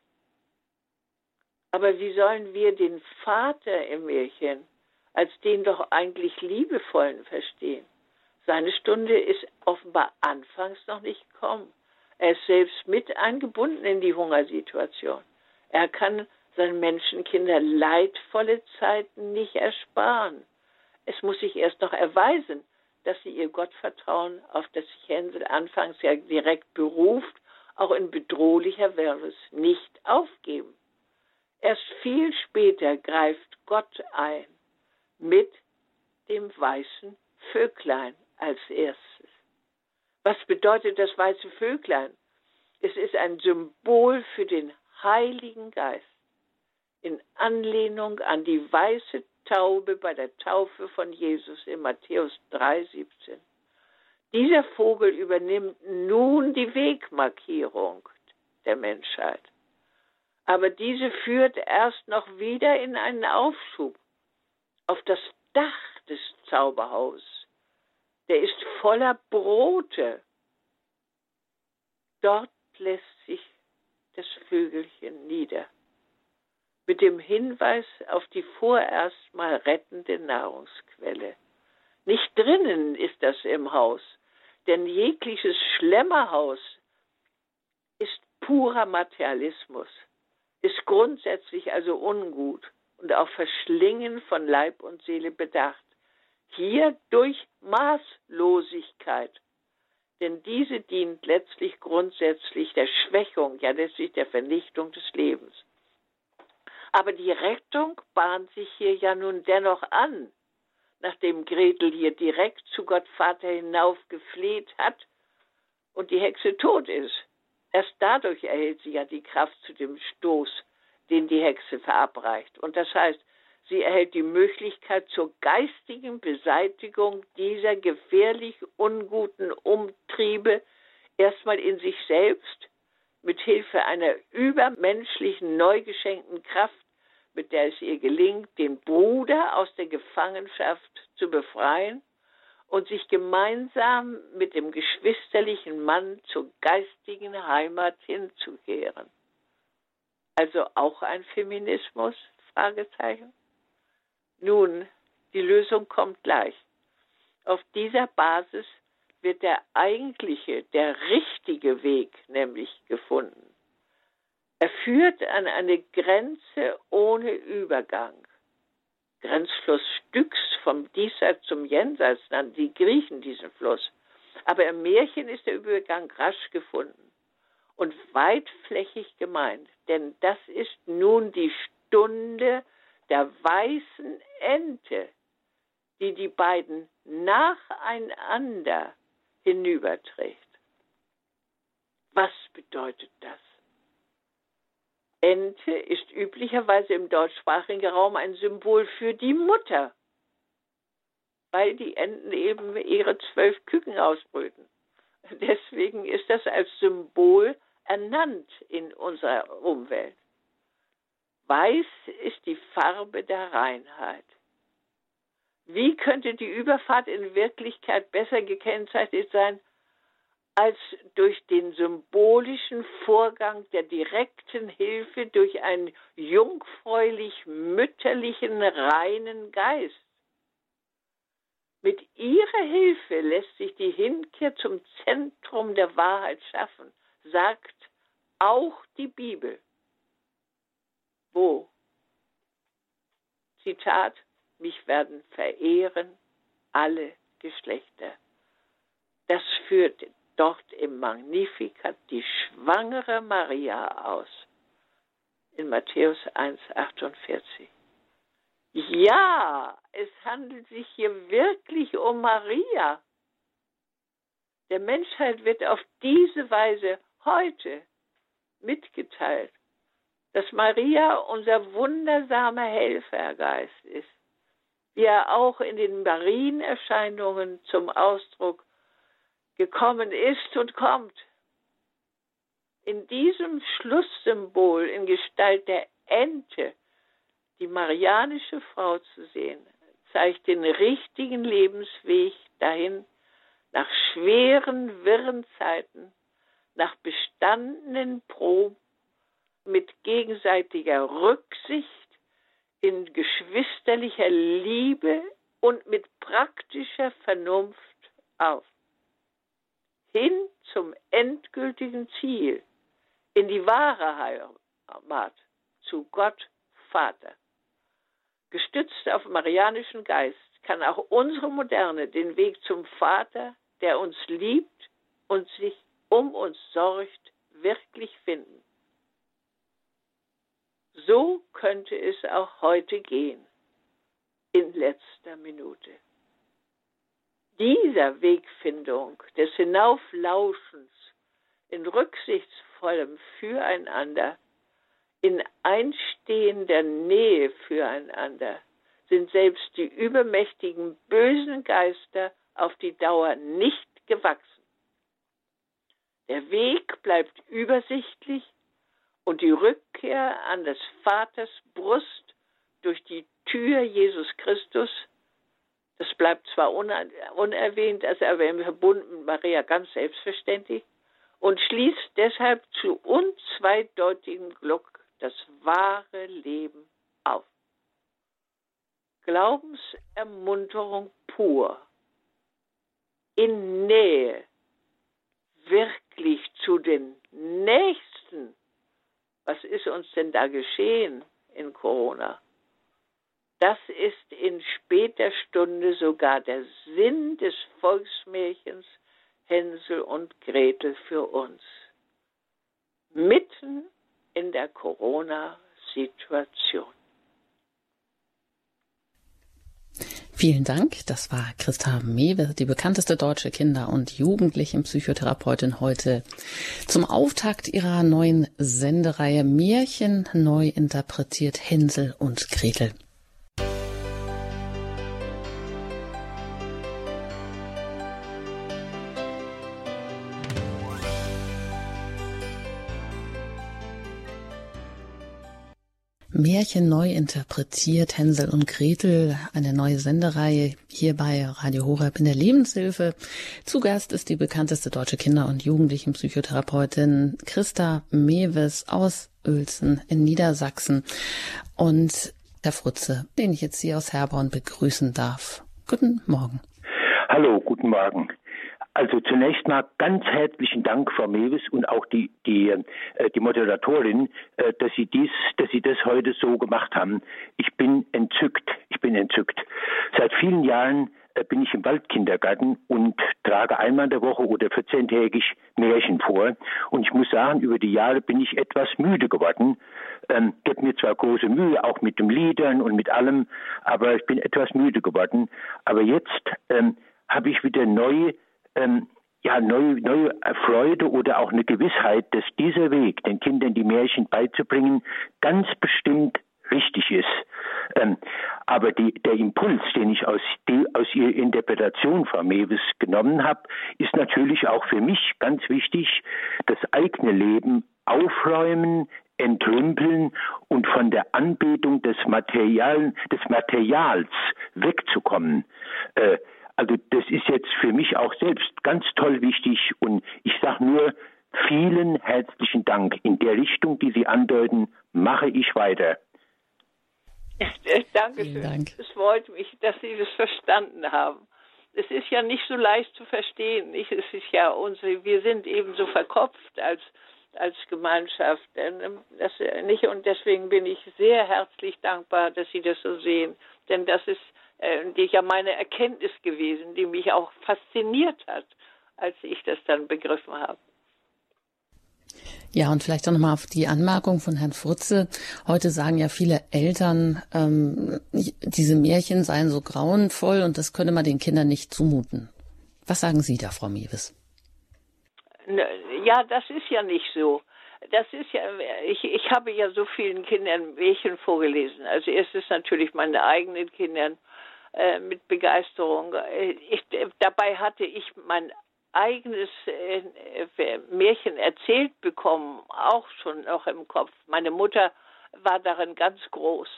Aber wie sollen wir den Vater im Märchen als den doch eigentlich liebevollen verstehen? Seine Stunde ist offenbar anfangs noch nicht gekommen. Er ist selbst mit eingebunden in die Hungersituation. Er kann seinen Menschenkinder leidvolle Zeiten nicht ersparen. Es muss sich erst noch erweisen, dass sie ihr Gottvertrauen, auf das sich Hänsel anfangs ja direkt beruft, auch in bedrohlicher Wirrnis nicht aufgeben. Erst viel später greift Gott ein mit dem weißen Vöglein als erstes. Was bedeutet das weiße Vöglein? Es ist ein Symbol für den Heiligen Geist in Anlehnung an die weiße Taube bei der Taufe von Jesus in Matthäus 3,17. Dieser Vogel übernimmt nun die Wegmarkierung der Menschheit. Aber diese führt erst noch wieder in einen Aufschub auf das Dach des Zauberhauses. Der ist voller Brote. Dort lässt sich das Vögelchen nieder. Mit dem Hinweis auf die vorerst mal rettende Nahrungsquelle. Nicht drinnen ist das im Haus, denn jegliches Schlemmerhaus ist purer Materialismus, ist grundsätzlich also ungut und auf Verschlingen von Leib und Seele bedacht. Hier durch Maßlosigkeit. Denn diese dient letztlich grundsätzlich der Schwächung, ja letztlich der Vernichtung des Lebens. Aber die Rettung bahnt sich hier ja nun dennoch an nachdem Gretel hier direkt zu Gott Vater hinauf gefleht hat und die Hexe tot ist. Erst dadurch erhält sie ja die Kraft zu dem Stoß, den die Hexe verabreicht. Und das heißt, sie erhält die Möglichkeit zur geistigen Beseitigung dieser gefährlich unguten Umtriebe erstmal in sich selbst mit Hilfe einer übermenschlichen neu geschenkten Kraft mit der es ihr gelingt, den Bruder aus der Gefangenschaft zu befreien und sich gemeinsam mit dem geschwisterlichen Mann zur geistigen Heimat hinzukehren. Also auch ein Feminismus? Fragezeichen. Nun, die Lösung kommt gleich. Auf dieser Basis wird der eigentliche, der richtige Weg nämlich gefunden. Er führt an eine Grenze ohne Übergang. Grenzfluss Styx vom Diesseits zum Jenseits nannten die Griechen diesen Fluss. Aber im Märchen ist der Übergang rasch gefunden und weitflächig gemeint, denn das ist nun die Stunde der weißen Ente, die die beiden nacheinander hinüberträgt. Was bedeutet das? Ente ist üblicherweise im deutschsprachigen Raum ein Symbol für die Mutter, weil die Enten eben ihre zwölf Küken ausbrüten. Deswegen ist das als Symbol ernannt in unserer Umwelt. Weiß ist die Farbe der Reinheit. Wie könnte die Überfahrt in Wirklichkeit besser gekennzeichnet sein als durch den symbolischen Vorgang der direkten Hilfe durch einen jungfräulich mütterlichen reinen Geist. Mit ihrer Hilfe lässt sich die Hinkehr zum Zentrum der Wahrheit schaffen, sagt auch die Bibel. Wo? Zitat, mich werden verehren alle Geschlechter. Das führt dort im Magnificat die schwangere Maria aus. In Matthäus 1,48. Ja, es handelt sich hier wirklich um Maria. Der Menschheit wird auf diese Weise heute mitgeteilt, dass Maria unser wundersamer Helfergeist ist, wie er auch in den Marienerscheinungen zum Ausdruck gekommen ist und kommt. In diesem Schlusssymbol in Gestalt der Ente, die marianische Frau zu sehen, zeigt den richtigen Lebensweg dahin, nach schweren, wirren Zeiten, nach bestandenen Proben, mit gegenseitiger Rücksicht, in geschwisterlicher Liebe und mit praktischer Vernunft auf hin zum endgültigen Ziel, in die wahre Heimat, zu Gott Vater. Gestützt auf marianischen Geist kann auch unsere Moderne den Weg zum Vater, der uns liebt und sich um uns sorgt, wirklich finden. So könnte es auch heute gehen, in letzter Minute dieser Wegfindung, des Hinauflauschens in rücksichtsvollem Füreinander, in einstehender Nähe füreinander, sind selbst die übermächtigen bösen Geister auf die Dauer nicht gewachsen. Der Weg bleibt übersichtlich und die Rückkehr an des Vaters Brust durch die Tür Jesus Christus, das bleibt zwar unerwähnt, ist aber im Verbund mit Maria ganz selbstverständlich und schließt deshalb zu unzweideutigem Glück das wahre Leben auf. Glaubensermunterung pur, in Nähe, wirklich zu den Nächsten. Was ist uns denn da geschehen in Corona? Das ist in später Stunde sogar der Sinn des Volksmärchens Hänsel und Gretel für uns. Mitten in der Corona-Situation. Vielen Dank. Das war Christa Mewe, die bekannteste deutsche Kinder- und Jugendlichenpsychotherapeutin heute zum Auftakt ihrer neuen Sendereihe Märchen neu interpretiert Hänsel und Gretel. Märchen neu interpretiert, Hänsel und Gretel, eine neue Sendereihe hier bei Radio Horeb in der Lebenshilfe. Zu Gast ist die bekannteste deutsche Kinder- und Jugendlichenpsychotherapeutin Christa Mewes aus Uelzen in Niedersachsen und Herr Frutze, den ich jetzt hier aus Herborn begrüßen darf. Guten Morgen. Hallo, guten Morgen. Also zunächst mal ganz herzlichen Dank, Frau Mewes und auch die, die, äh, die Moderatorin, äh, dass Sie dies, dass Sie das heute so gemacht haben. Ich bin entzückt. Ich bin entzückt. Seit vielen Jahren äh, bin ich im Waldkindergarten und trage einmal in der Woche oder 14-tägig Märchen vor. Und ich muss sagen, über die Jahre bin ich etwas müde geworden. Ähm, gebe mir zwar große Mühe, auch mit dem Liedern und mit allem, aber ich bin etwas müde geworden. Aber jetzt ähm, habe ich wieder neue ähm, ja, neue, neue Freude oder auch eine Gewissheit, dass dieser Weg, den Kindern die Märchen beizubringen, ganz bestimmt richtig ist. Ähm, aber die, der Impuls, den ich aus, die, aus Ihrer Interpretation, Frau Mewes, genommen habe, ist natürlich auch für mich ganz wichtig, das eigene Leben aufräumen, entrümpeln und von der Anbetung des, Material, des Materials wegzukommen. Äh, also das ist jetzt für mich auch selbst ganz toll wichtig und ich sage nur vielen herzlichen Dank. In der Richtung, die Sie andeuten, mache ich weiter. Dankeschön. Dank. Es freut mich, dass Sie das verstanden haben. Es ist ja nicht so leicht zu verstehen. Es ist ja unsere, wir sind eben so verkopft als als Gemeinschaft. Ähm, das, nicht? Und deswegen bin ich sehr herzlich dankbar, dass Sie das so sehen. Denn das ist äh, die ja meine Erkenntnis gewesen, die mich auch fasziniert hat, als ich das dann begriffen habe. Ja, und vielleicht auch nochmal auf die Anmerkung von Herrn Furze. Heute sagen ja viele Eltern, ähm, diese Märchen seien so grauenvoll und das könne man den Kindern nicht zumuten. Was sagen Sie da, Frau Mewes? Ja, das ist ja nicht so. Das ist ja, ich, ich habe ja so vielen Kindern Märchen vorgelesen. Also erstes natürlich meine eigenen Kindern äh, mit Begeisterung. Äh, ich, dabei hatte ich mein eigenes äh, äh, Märchen erzählt bekommen, auch schon noch im Kopf. Meine Mutter war darin ganz groß.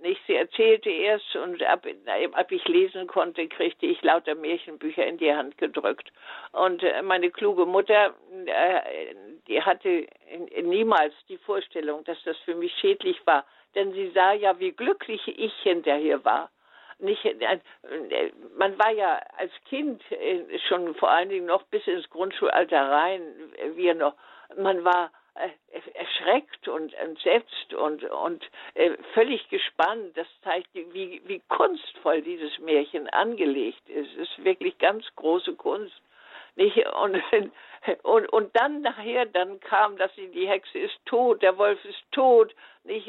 Nicht? Sie erzählte erst und ab, ab ich lesen konnte, kriegte ich lauter Märchenbücher in die Hand gedrückt. Und meine kluge Mutter, die hatte niemals die Vorstellung, dass das für mich schädlich war, denn sie sah ja, wie glücklich ich hinterher war nicht, äh, man war ja als Kind äh, schon vor allen Dingen noch bis ins Grundschulalter rein, äh, wir noch, man war erschreckt und entsetzt und, und völlig gespannt. Das zeigt, wie, wie kunstvoll dieses Märchen angelegt ist. Es ist wirklich ganz große Kunst. Nicht? Und, und, und dann nachher, dann kam, dass sie, die Hexe ist tot, der Wolf ist tot, nicht,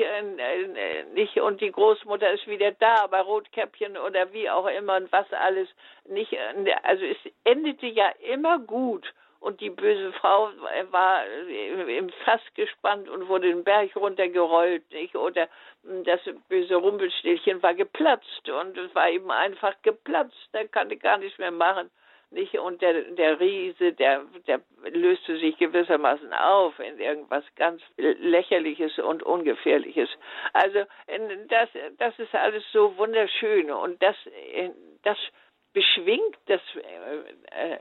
nicht, und die Großmutter ist wieder da, bei Rotkäppchen oder wie auch immer und was alles. Nicht, also es endete ja immer gut. Und die böse Frau war im Fass gespannt und wurde den Berg runtergerollt, nicht? Oder das böse Rumpelstilchen war geplatzt und es war eben einfach geplatzt. Er konnte gar nichts mehr machen. Nicht? Und der, der Riese, der, der löste sich gewissermaßen auf in irgendwas ganz lächerliches und ungefährliches. Also das, das ist alles so wunderschön und das, das beschwingt, das, äh,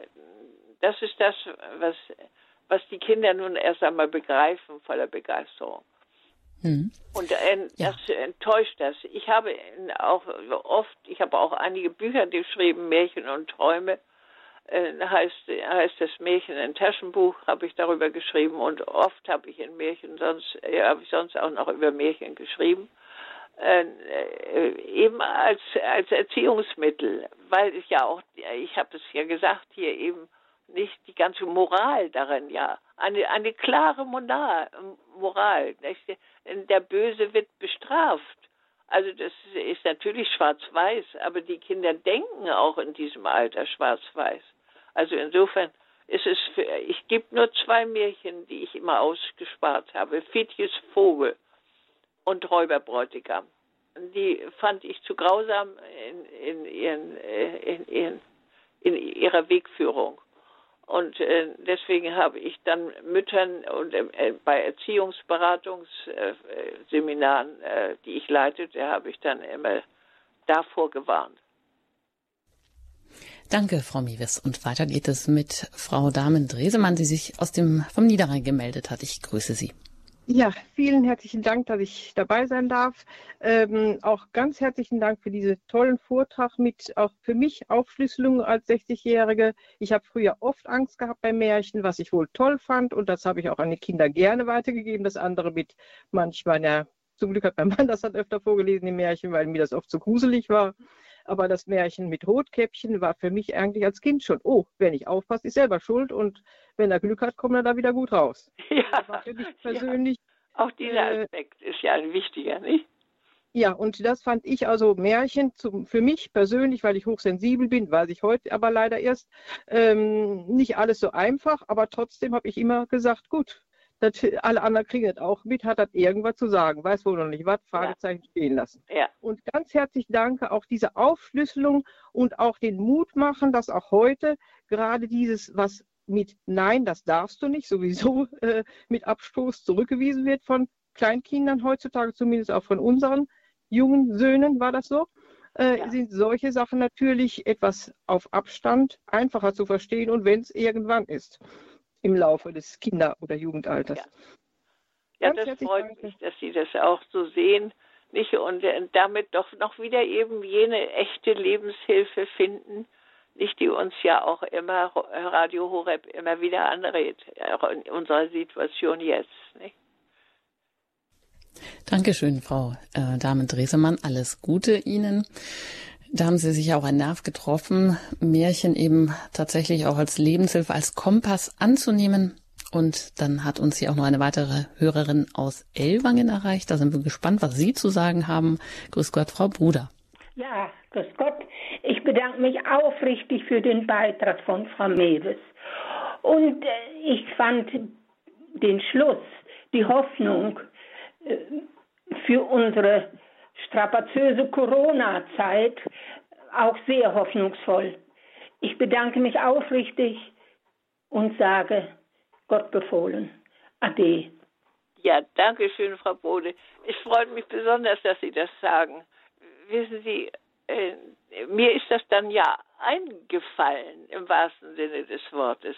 das ist das, was, was die Kinder nun erst einmal begreifen voller Begeisterung. Mhm. Und äh, das ja. enttäuscht das. Ich habe auch oft, ich habe auch einige Bücher geschrieben, Märchen und Träume. Äh, heißt, heißt das Märchen ein Taschenbuch, habe ich darüber geschrieben und oft habe ich in Märchen sonst, äh, habe ich sonst auch noch über Märchen geschrieben. Äh, äh, eben als, als Erziehungsmittel, weil ich ja auch, ich habe es ja gesagt, hier eben nicht die ganze Moral darin, ja, eine, eine klare Moral, Moral. Nicht? Der Böse wird bestraft. Also das ist natürlich schwarz-weiß, aber die Kinder denken auch in diesem Alter schwarz-weiß. Also insofern ist es, für, ich gebe nur zwei Märchen, die ich immer ausgespart habe. Fitjes Vogel und Räuberbräutigam. Die fand ich zu grausam in, in, ihren, äh, in, ihren, in ihrer Wegführung. Und äh, deswegen habe ich dann Müttern und äh, bei Erziehungsberatungsseminaren, die ich leitete, habe ich dann immer davor gewarnt. Danke, Frau Miewes. Und weiter geht es mit Frau Damen-Dresemann, die sich aus dem, vom Niederrhein gemeldet hat. Ich grüße Sie. Ja, vielen herzlichen Dank, dass ich dabei sein darf. Ähm, auch ganz herzlichen Dank für diesen tollen Vortrag mit auch für mich Aufschlüsselung als 60-Jährige. Ich habe früher oft Angst gehabt bei Märchen, was ich wohl toll fand und das habe ich auch an die Kinder gerne weitergegeben. Das andere mit manchmal, ja, zum Glück hat mein Mann das dann öfter vorgelesen, die Märchen, weil mir das oft zu gruselig war. Aber das Märchen mit Rotkäppchen war für mich eigentlich als Kind schon, oh, wer nicht aufpasst, ist selber schuld und wenn er Glück hat, kommt er da wieder gut raus. Ja, war für mich persönlich. Ja. Auch dieser äh, Aspekt ist ja ein wichtiger, nicht? Ja, und das fand ich also Märchen zum, für mich persönlich, weil ich hochsensibel bin, weiß ich heute aber leider erst, ähm, nicht alles so einfach, aber trotzdem habe ich immer gesagt, gut, das, alle anderen kriegen das auch mit, hat das irgendwas zu sagen, weiß wohl noch nicht was, Fragezeichen ja. stehen lassen. Ja. Und ganz herzlich danke auch diese Aufschlüsselung und auch den Mut machen, dass auch heute gerade dieses, was mit Nein, das darfst du nicht, sowieso äh, mit Abstoß zurückgewiesen wird von Kleinkindern heutzutage, zumindest auch von unseren jungen Söhnen, war das so? Äh, ja. sind solche Sachen natürlich etwas auf Abstand einfacher zu verstehen und wenn es irgendwann ist im Laufe des Kinder- oder Jugendalters. Ja, ja das freut danke. mich, dass Sie das auch so sehen. Nicht? Und äh, damit doch noch wieder eben jene echte Lebenshilfe finden, nicht die uns ja auch immer Radio Horeb immer wieder anrät, auch in unserer Situation jetzt. Nicht? Dankeschön, Frau äh, Damen-Dresemann. Alles Gute Ihnen. Da haben Sie sich auch einen Nerv getroffen, Märchen eben tatsächlich auch als Lebenshilfe, als Kompass anzunehmen. Und dann hat uns hier auch noch eine weitere Hörerin aus Ellwangen erreicht. Da sind wir gespannt, was Sie zu sagen haben. Grüß Gott, Frau Bruder. Ja, grüß Gott. Ich bedanke mich aufrichtig für den Beitrag von Frau Mewes. Und äh, ich fand den Schluss, die Hoffnung äh, für unsere strapazöse Corona-Zeit auch sehr hoffnungsvoll. Ich bedanke mich aufrichtig und sage Gott befohlen. Ade. Ja, danke schön, Frau Bode. Es freut mich besonders, dass Sie das sagen. Wissen Sie, äh, mir ist das dann ja eingefallen im wahrsten Sinne des Wortes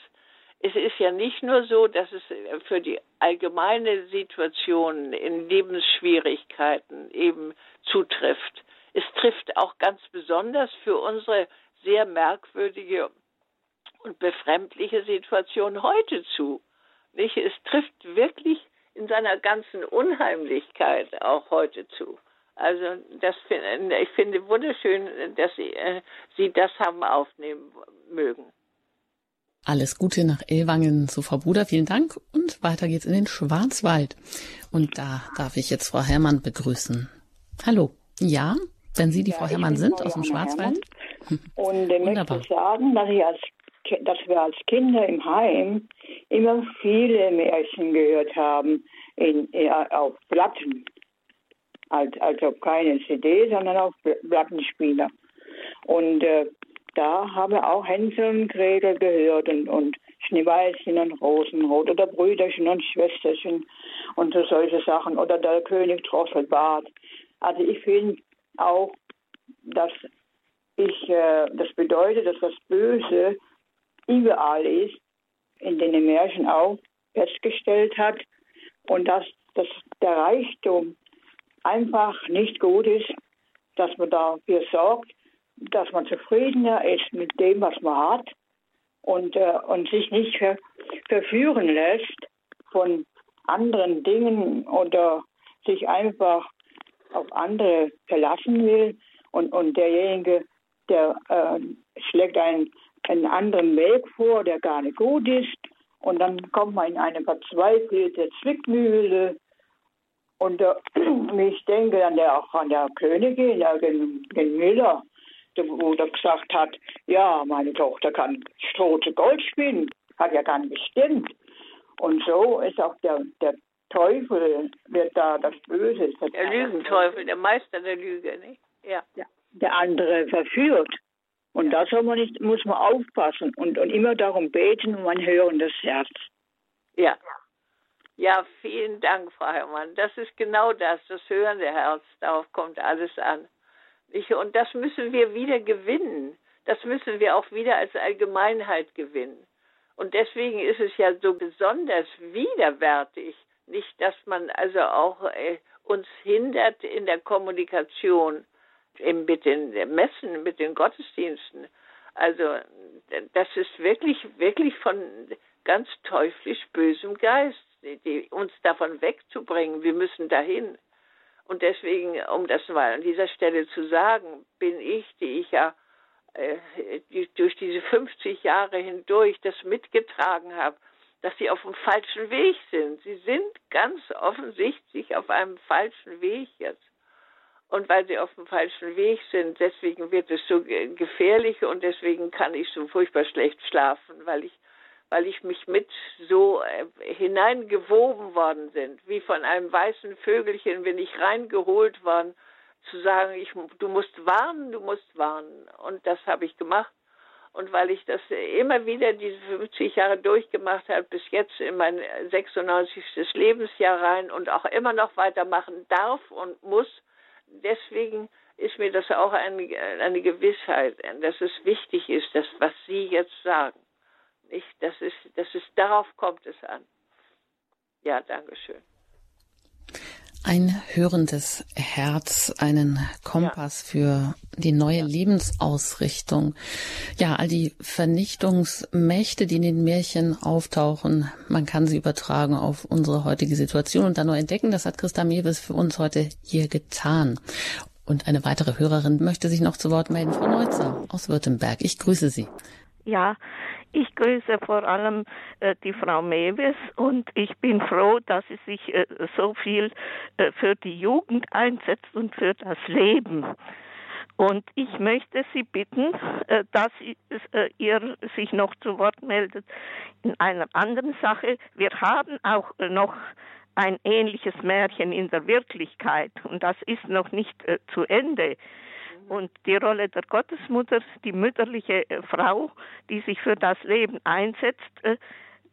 es ist ja nicht nur so, dass es für die allgemeine Situation in Lebensschwierigkeiten eben zutrifft. Es trifft auch ganz besonders für unsere sehr merkwürdige und befremdliche Situation heute zu. Nicht? Es trifft wirklich in seiner ganzen Unheimlichkeit auch heute zu. Also das ich finde wunderschön, dass Sie, äh, Sie das haben aufnehmen mögen. Alles Gute nach Ellwangen zu Frau Bruder. Vielen Dank. Und weiter geht's in den Schwarzwald. Und da darf ich jetzt Frau Herrmann begrüßen. Hallo. Ja, wenn Sie die ja, Frau Herrmann sind Frau aus dem Schwarzwald. Und ich möchte sagen, dass, ich als, dass wir als Kinder im Heim immer viele Märchen gehört haben in, ja, auf Platten. Also keine CD, sondern auf Plattenspieler. Und äh, da haben wir auch Hänsel und Gretel gehört und, und Schneeweißchen und Rosenrot oder Brüderchen und Schwesterchen und so solche Sachen oder der König Drosselbart. Also ich finde auch, dass ich, äh, das bedeutet, dass das Böse überall ist, in den Märchen auch festgestellt hat und dass, dass der Reichtum einfach nicht gut ist, dass man dafür sorgt, dass man zufriedener ist mit dem, was man hat und, äh, und sich nicht ver verführen lässt von anderen Dingen oder sich einfach auf andere verlassen will und, und derjenige, der äh, schlägt einen, einen anderen Weg vor, der gar nicht gut ist und dann kommt man in eine verzweifelte Zwickmühle und äh, ich denke an der, auch an der Königin, der den Müller, wo er gesagt hat, ja, meine Tochter kann Stroh zu Gold spielen, hat ja gar nicht gestimmt. Und so ist auch der, der Teufel, wird da das Böse. Der Lügenteufel, der Meister der Lüge, nicht? Ja. ja. Der andere verführt. Und ja. da soll man nicht, muss man aufpassen und, und immer darum beten um ein hörendes Herz. Ja. Ja, vielen Dank, Frau Herrmann. Das ist genau das, das hörende Herz. Darauf kommt alles an. Und das müssen wir wieder gewinnen. Das müssen wir auch wieder als Allgemeinheit gewinnen. Und deswegen ist es ja so besonders widerwärtig, nicht, dass man also auch äh, uns hindert in der Kommunikation eben mit den Messen, mit den Gottesdiensten. Also das ist wirklich, wirklich von ganz teuflisch bösem Geist, die uns davon wegzubringen. Wir müssen dahin. Und deswegen, um das mal an dieser Stelle zu sagen, bin ich, die ich ja äh, die, durch diese 50 Jahre hindurch das mitgetragen habe, dass sie auf dem falschen Weg sind. Sie sind ganz offensichtlich auf einem falschen Weg jetzt. Und weil sie auf dem falschen Weg sind, deswegen wird es so gefährlich und deswegen kann ich so furchtbar schlecht schlafen, weil ich weil ich mich mit so äh, hineingewoben worden sind, wie von einem weißen Vögelchen bin ich reingeholt worden, zu sagen, ich, du musst warnen, du musst warnen. Und das habe ich gemacht. Und weil ich das immer wieder diese 50 Jahre durchgemacht habe, bis jetzt in mein 96. Lebensjahr rein und auch immer noch weitermachen darf und muss, deswegen ist mir das auch eine, eine Gewissheit, dass es wichtig ist, das, was Sie jetzt sagen. Ich, das ist, das ist, darauf kommt es an. Ja, danke schön. Ein hörendes Herz, einen Kompass ja. für die neue ja. Lebensausrichtung. Ja, all die Vernichtungsmächte, die in den Märchen auftauchen, man kann sie übertragen auf unsere heutige Situation und dann nur entdecken. Das hat Christa Mewes für uns heute hier getan. Und eine weitere Hörerin möchte sich noch zu Wort melden, Frau Neutzer aus Württemberg. Ich grüße Sie. Ja, ich grüße vor allem äh, die Frau Mewes und ich bin froh, dass sie sich äh, so viel äh, für die Jugend einsetzt und für das Leben. Und ich möchte Sie bitten, äh, dass äh, ihr sich noch zu Wort meldet in einer anderen Sache. Wir haben auch noch ein ähnliches Märchen in der Wirklichkeit und das ist noch nicht äh, zu Ende. Und die Rolle der Gottesmutter, die mütterliche äh, Frau, die sich für das Leben einsetzt, äh,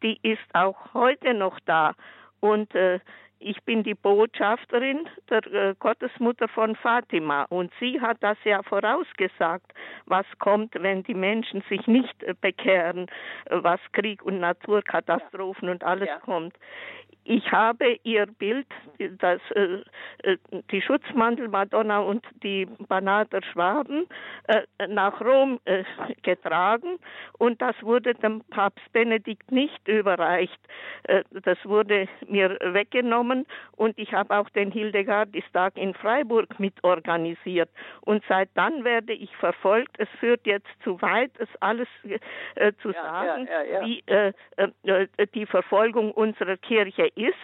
die ist auch heute noch da. Und äh, ich bin die Botschafterin der Gottesmutter von Fatima und sie hat das ja vorausgesagt, was kommt, wenn die Menschen sich nicht bekehren, was Krieg und Naturkatastrophen und alles ja. kommt ich habe ihr Bild, das, äh, äh, die Schutzmantel-Madonna und die Banader Schwaben, äh, nach Rom äh, getragen und das wurde dem Papst Benedikt nicht überreicht. Äh, das wurde mir weggenommen und ich habe auch den Hildegardistag in Freiburg mitorganisiert. Und seit dann werde ich verfolgt. Es führt jetzt zu weit, es alles äh, zu ja, sagen, ja, ja, wie die Verfolgung unserer Kirche ist,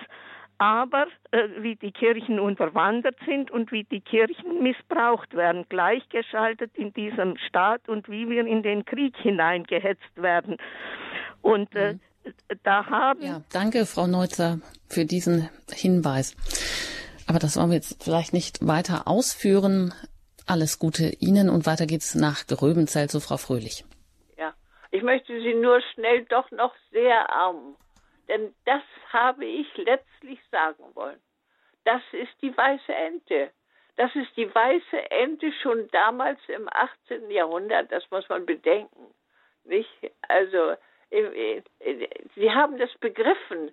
aber äh, wie die Kirchen unterwandert sind und wie die Kirchen missbraucht werden, gleichgeschaltet in diesem Staat und wie wir in den Krieg hineingehetzt werden. Und äh, mhm. da haben. Ja, danke, Frau Neutzer, für diesen Hinweis. Aber das wollen wir jetzt vielleicht nicht weiter ausführen. alles Gute Ihnen und weiter geht's nach Geröbenzell zu Frau Fröhlich. Ja, ich möchte Sie nur schnell doch noch sehr arm, denn das habe ich letztlich sagen wollen. Das ist die weiße Ente. Das ist die weiße Ente schon damals im 18. Jahrhundert, das muss man bedenken. Nicht? Also, Sie haben das begriffen.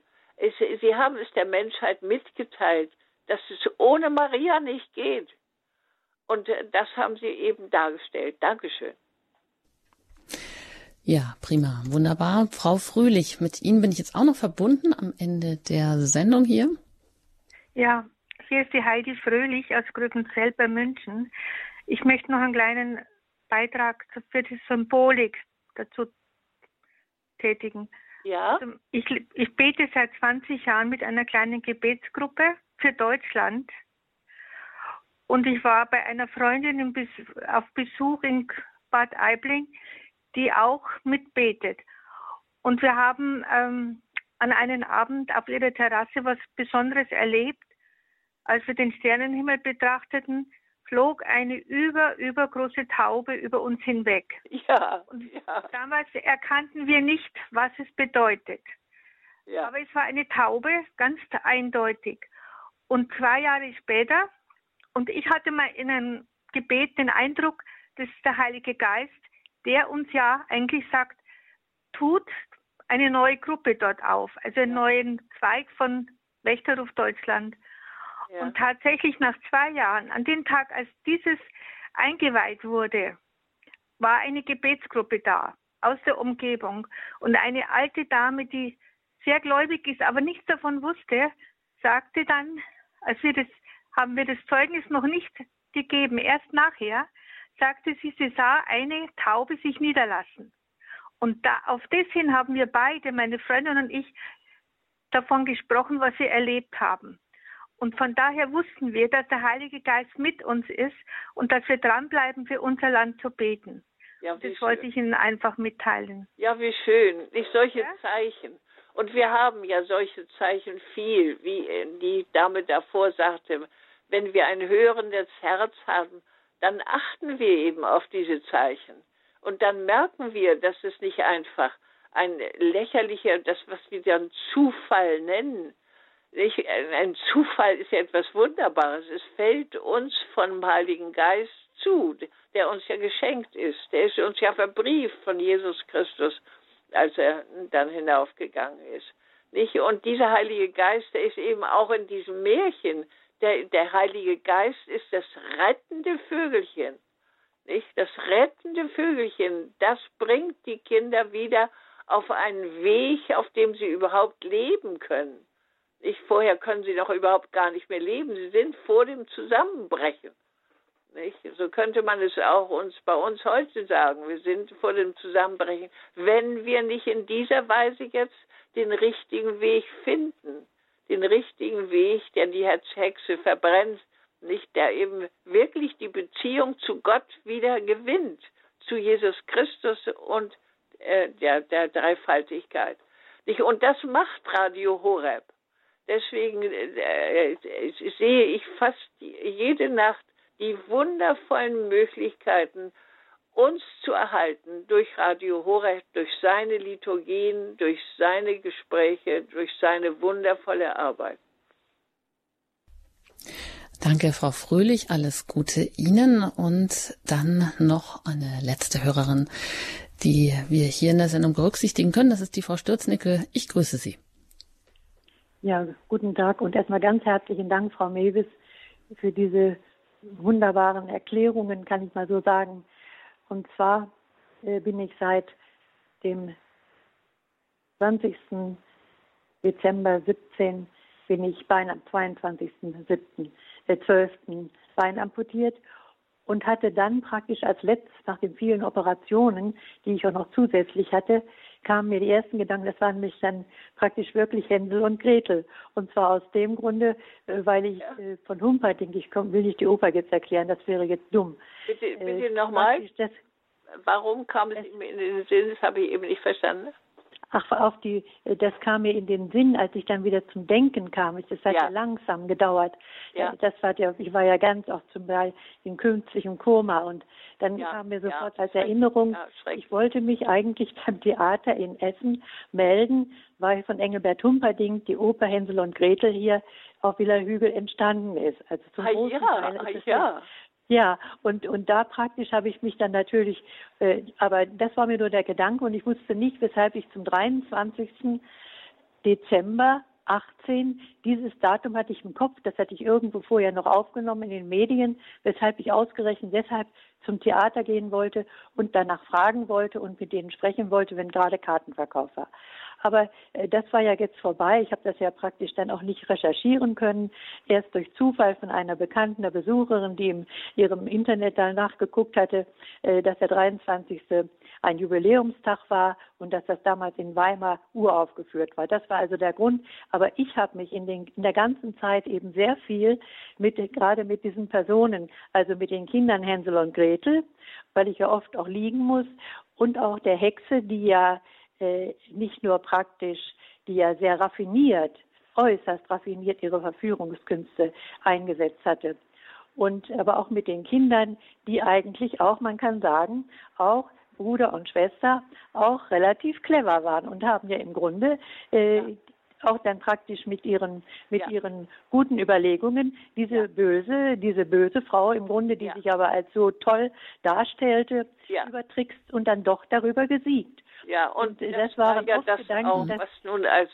Sie haben es der Menschheit mitgeteilt, dass es ohne Maria nicht geht. Und das haben Sie eben dargestellt. Dankeschön. Ja, prima, wunderbar. Frau Fröhlich, mit Ihnen bin ich jetzt auch noch verbunden am Ende der Sendung hier. Ja, hier ist die Heidi Fröhlich aus Grübenzell bei München. Ich möchte noch einen kleinen Beitrag für die Symbolik dazu tätigen. Ja. Also ich, ich bete seit 20 Jahren mit einer kleinen Gebetsgruppe für Deutschland. Und ich war bei einer Freundin auf Besuch in Bad Aibling, die auch mitbetet. Und wir haben ähm, an einem Abend auf ihrer Terrasse was Besonderes erlebt. Als wir den Sternenhimmel betrachteten, flog eine über, übergroße Taube über uns hinweg. Ja, Und ja. damals erkannten wir nicht, was es bedeutet. Ja. Aber es war eine Taube, ganz eindeutig. Und zwei Jahre später, und ich hatte mal in einem Gebet den Eindruck, das ist der Heilige Geist, der uns ja eigentlich sagt, tut eine neue Gruppe dort auf, also einen neuen Zweig von Wächterruf Deutschland. Ja. Und tatsächlich nach zwei Jahren, an dem Tag, als dieses eingeweiht wurde, war eine Gebetsgruppe da aus der Umgebung. Und eine alte Dame, die sehr gläubig ist, aber nichts davon wusste, sagte dann, als wir das, haben wir das Zeugnis noch nicht gegeben, erst nachher, sagte sie, sie sah eine Taube sich niederlassen. Und da, auf das hin haben wir beide, meine Freundin und ich, davon gesprochen, was wir erlebt haben. Und von daher wussten wir, dass der Heilige Geist mit uns ist und dass wir dranbleiben, für unser Land zu beten. Ja, das wollte ich Ihnen einfach mitteilen. Ja, wie schön. Nicht solche ja? Zeichen. Und wir haben ja solche Zeichen viel, wie die Dame davor sagte. Wenn wir ein hörendes Herz haben, dann achten wir eben auf diese Zeichen. Und dann merken wir, dass es nicht einfach ein lächerlicher, das, was wir dann Zufall nennen, nicht, ein Zufall ist ja etwas Wunderbares. Es fällt uns vom Heiligen Geist zu, der uns ja geschenkt ist. Der ist uns ja verbrieft von Jesus Christus, als er dann hinaufgegangen ist. Nicht? Und dieser Heilige Geist, der ist eben auch in diesem Märchen. Der, der Heilige Geist ist das rettende Vögelchen. Nicht? Das rettende Vögelchen, das bringt die Kinder wieder auf einen Weg, auf dem sie überhaupt leben können. Nicht? Vorher können sie doch überhaupt gar nicht mehr leben. Sie sind vor dem Zusammenbrechen. Nicht? So könnte man es auch uns bei uns heute sagen. Wir sind vor dem Zusammenbrechen, wenn wir nicht in dieser Weise jetzt den richtigen Weg finden. Den richtigen Weg, der die Herzhexe verbrennt, nicht der eben wirklich die Beziehung zu Gott wieder gewinnt, zu Jesus Christus und äh, der, der Dreifaltigkeit. Nicht? Und das macht Radio Horeb. Deswegen äh, sehe ich fast jede Nacht die wundervollen Möglichkeiten, uns zu erhalten durch Radio Horeb, durch seine Liturgien, durch seine Gespräche, durch seine wundervolle Arbeit. Danke, Frau Fröhlich. Alles Gute Ihnen. Und dann noch eine letzte Hörerin, die wir hier in der Sendung berücksichtigen können. Das ist die Frau Stürznicke. Ich grüße Sie. Ja, guten Tag und erstmal ganz herzlichen Dank, Frau Mewis, für diese wunderbaren Erklärungen, kann ich mal so sagen. Und zwar äh, bin ich seit dem 20. Dezember 17 bin ich Bein am 22.07. Äh, 12. Bein amputiert und hatte dann praktisch als letztes nach den vielen Operationen, die ich auch noch zusätzlich hatte, kamen mir die ersten Gedanken, das waren mich dann praktisch wirklich Händel und Gretel. Und zwar aus dem Grunde, weil ich äh, von Humperdinck komme, will ich die Oper jetzt erklären, das wäre jetzt dumm. Bitte, bitte äh, nochmal. Warum kam es ihm in den Sinn? Das habe ich eben nicht verstanden. Ach, auf die, das kam mir in den Sinn, als ich dann wieder zum Denken kam. Es hat ja, ja langsam gedauert. Ja. Das war ja, ich war ja ganz auch zum Beispiel in künstlichem Koma und dann ja, kam mir sofort als Erinnerung, ich wollte mich eigentlich beim Theater in Essen melden, weil von Engelbert Humperdinck die Oper Hänsel und Gretel hier auf Villa Hügel entstanden ist. Also zum ah, ja, Teil ist ah, ja. Ja, und, und da praktisch habe ich mich dann natürlich, äh, aber das war mir nur der Gedanke und ich wusste nicht, weshalb ich zum 23. Dezember 18, dieses Datum hatte ich im Kopf, das hatte ich irgendwo vorher noch aufgenommen in den Medien, weshalb ich ausgerechnet deshalb zum Theater gehen wollte und danach fragen wollte und mit denen sprechen wollte, wenn gerade Kartenverkauf war. Aber äh, das war ja jetzt vorbei. Ich habe das ja praktisch dann auch nicht recherchieren können. Erst durch Zufall von einer bekannten Besucherin, die in ihrem Internet danach geguckt hatte, äh, dass der 23. ein Jubiläumstag war und dass das damals in Weimar uraufgeführt war. Das war also der Grund. Aber ich habe mich in, den, in der ganzen Zeit eben sehr viel mit, gerade mit diesen Personen, also mit den Kindern Hänsel und Gretel, weil ich ja oft auch liegen muss und auch der Hexe, die ja nicht nur praktisch, die ja sehr raffiniert, äußerst raffiniert ihre Verführungskünste eingesetzt hatte. Und aber auch mit den Kindern, die eigentlich auch, man kann sagen, auch Bruder und Schwester auch relativ clever waren und haben ja im Grunde äh, auch dann praktisch mit ihren mit ja. ihren guten Überlegungen diese ja. böse diese böse Frau im Grunde, die ja. sich aber als so toll darstellte, übertrickst und dann doch darüber gesiegt. Ja, und, und das, das war ja das Gedanken, auch, was nun als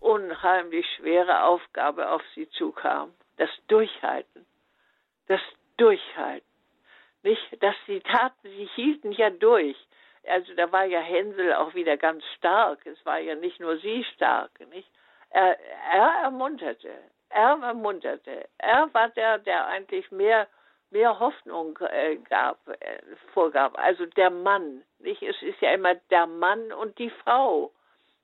unheimlich schwere Aufgabe auf sie zukam. Das Durchhalten. Das Durchhalten. Nicht, dass sie taten, sie hielten ja durch. Also da war ja Hänsel auch wieder ganz stark. Es war ja nicht nur sie stark, nicht? Er, er ermunterte, er ermunterte. Er war der, der eigentlich mehr mehr Hoffnung äh, gab, äh, vorgab. Also der Mann, nicht? Es ist ja immer der Mann und die Frau,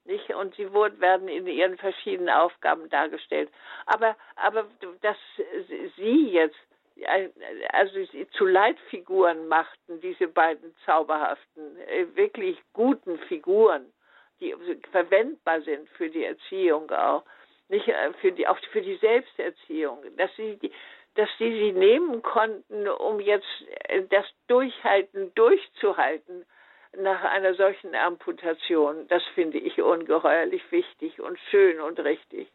nicht? Und sie wurden, werden in ihren verschiedenen Aufgaben dargestellt. Aber, aber dass sie jetzt also zu Leitfiguren machten, diese beiden zauberhaften, äh, wirklich guten Figuren, die verwendbar sind für die Erziehung auch, nicht äh, für die auch für die Selbsterziehung, dass sie dass sie sie nehmen konnten, um jetzt äh, das Durchhalten durchzuhalten nach einer solchen Amputation. Das finde ich ungeheuerlich wichtig und schön und richtig.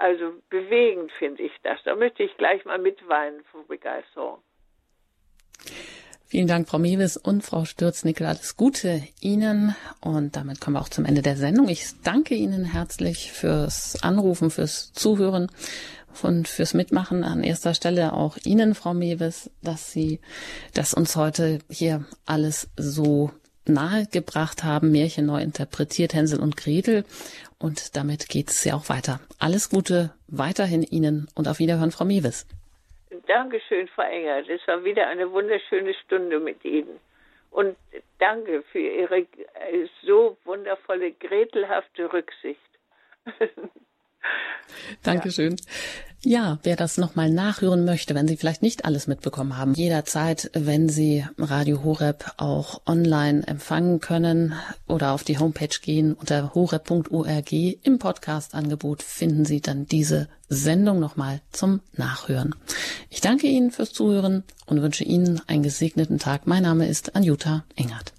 Also bewegend finde ich das. Da möchte ich gleich mal mitweinen vor Begeisterung. Vielen Dank, Frau Mewes und Frau Stürznickel. Alles Gute Ihnen. Und damit kommen wir auch zum Ende der Sendung. Ich danke Ihnen herzlich fürs Anrufen, fürs Zuhören und fürs Mitmachen. An erster Stelle auch Ihnen, Frau Mewes, dass Sie das uns heute hier alles so nahegebracht haben, Märchen neu interpretiert, Hänsel und Gretel. Und damit geht es ja auch weiter. Alles Gute weiterhin Ihnen und auf Wiederhören, Frau Mewes. Dankeschön, Frau Enger. Das war wieder eine wunderschöne Stunde mit Ihnen. Und danke für Ihre äh, so wundervolle, gretelhafte Rücksicht. Dankeschön. Ja, wer das nochmal nachhören möchte, wenn Sie vielleicht nicht alles mitbekommen haben, jederzeit, wenn Sie Radio Horeb auch online empfangen können oder auf die Homepage gehen unter horeb.org im Podcast-Angebot finden Sie dann diese Sendung nochmal zum Nachhören. Ich danke Ihnen fürs Zuhören und wünsche Ihnen einen gesegneten Tag. Mein Name ist Anjuta Engert.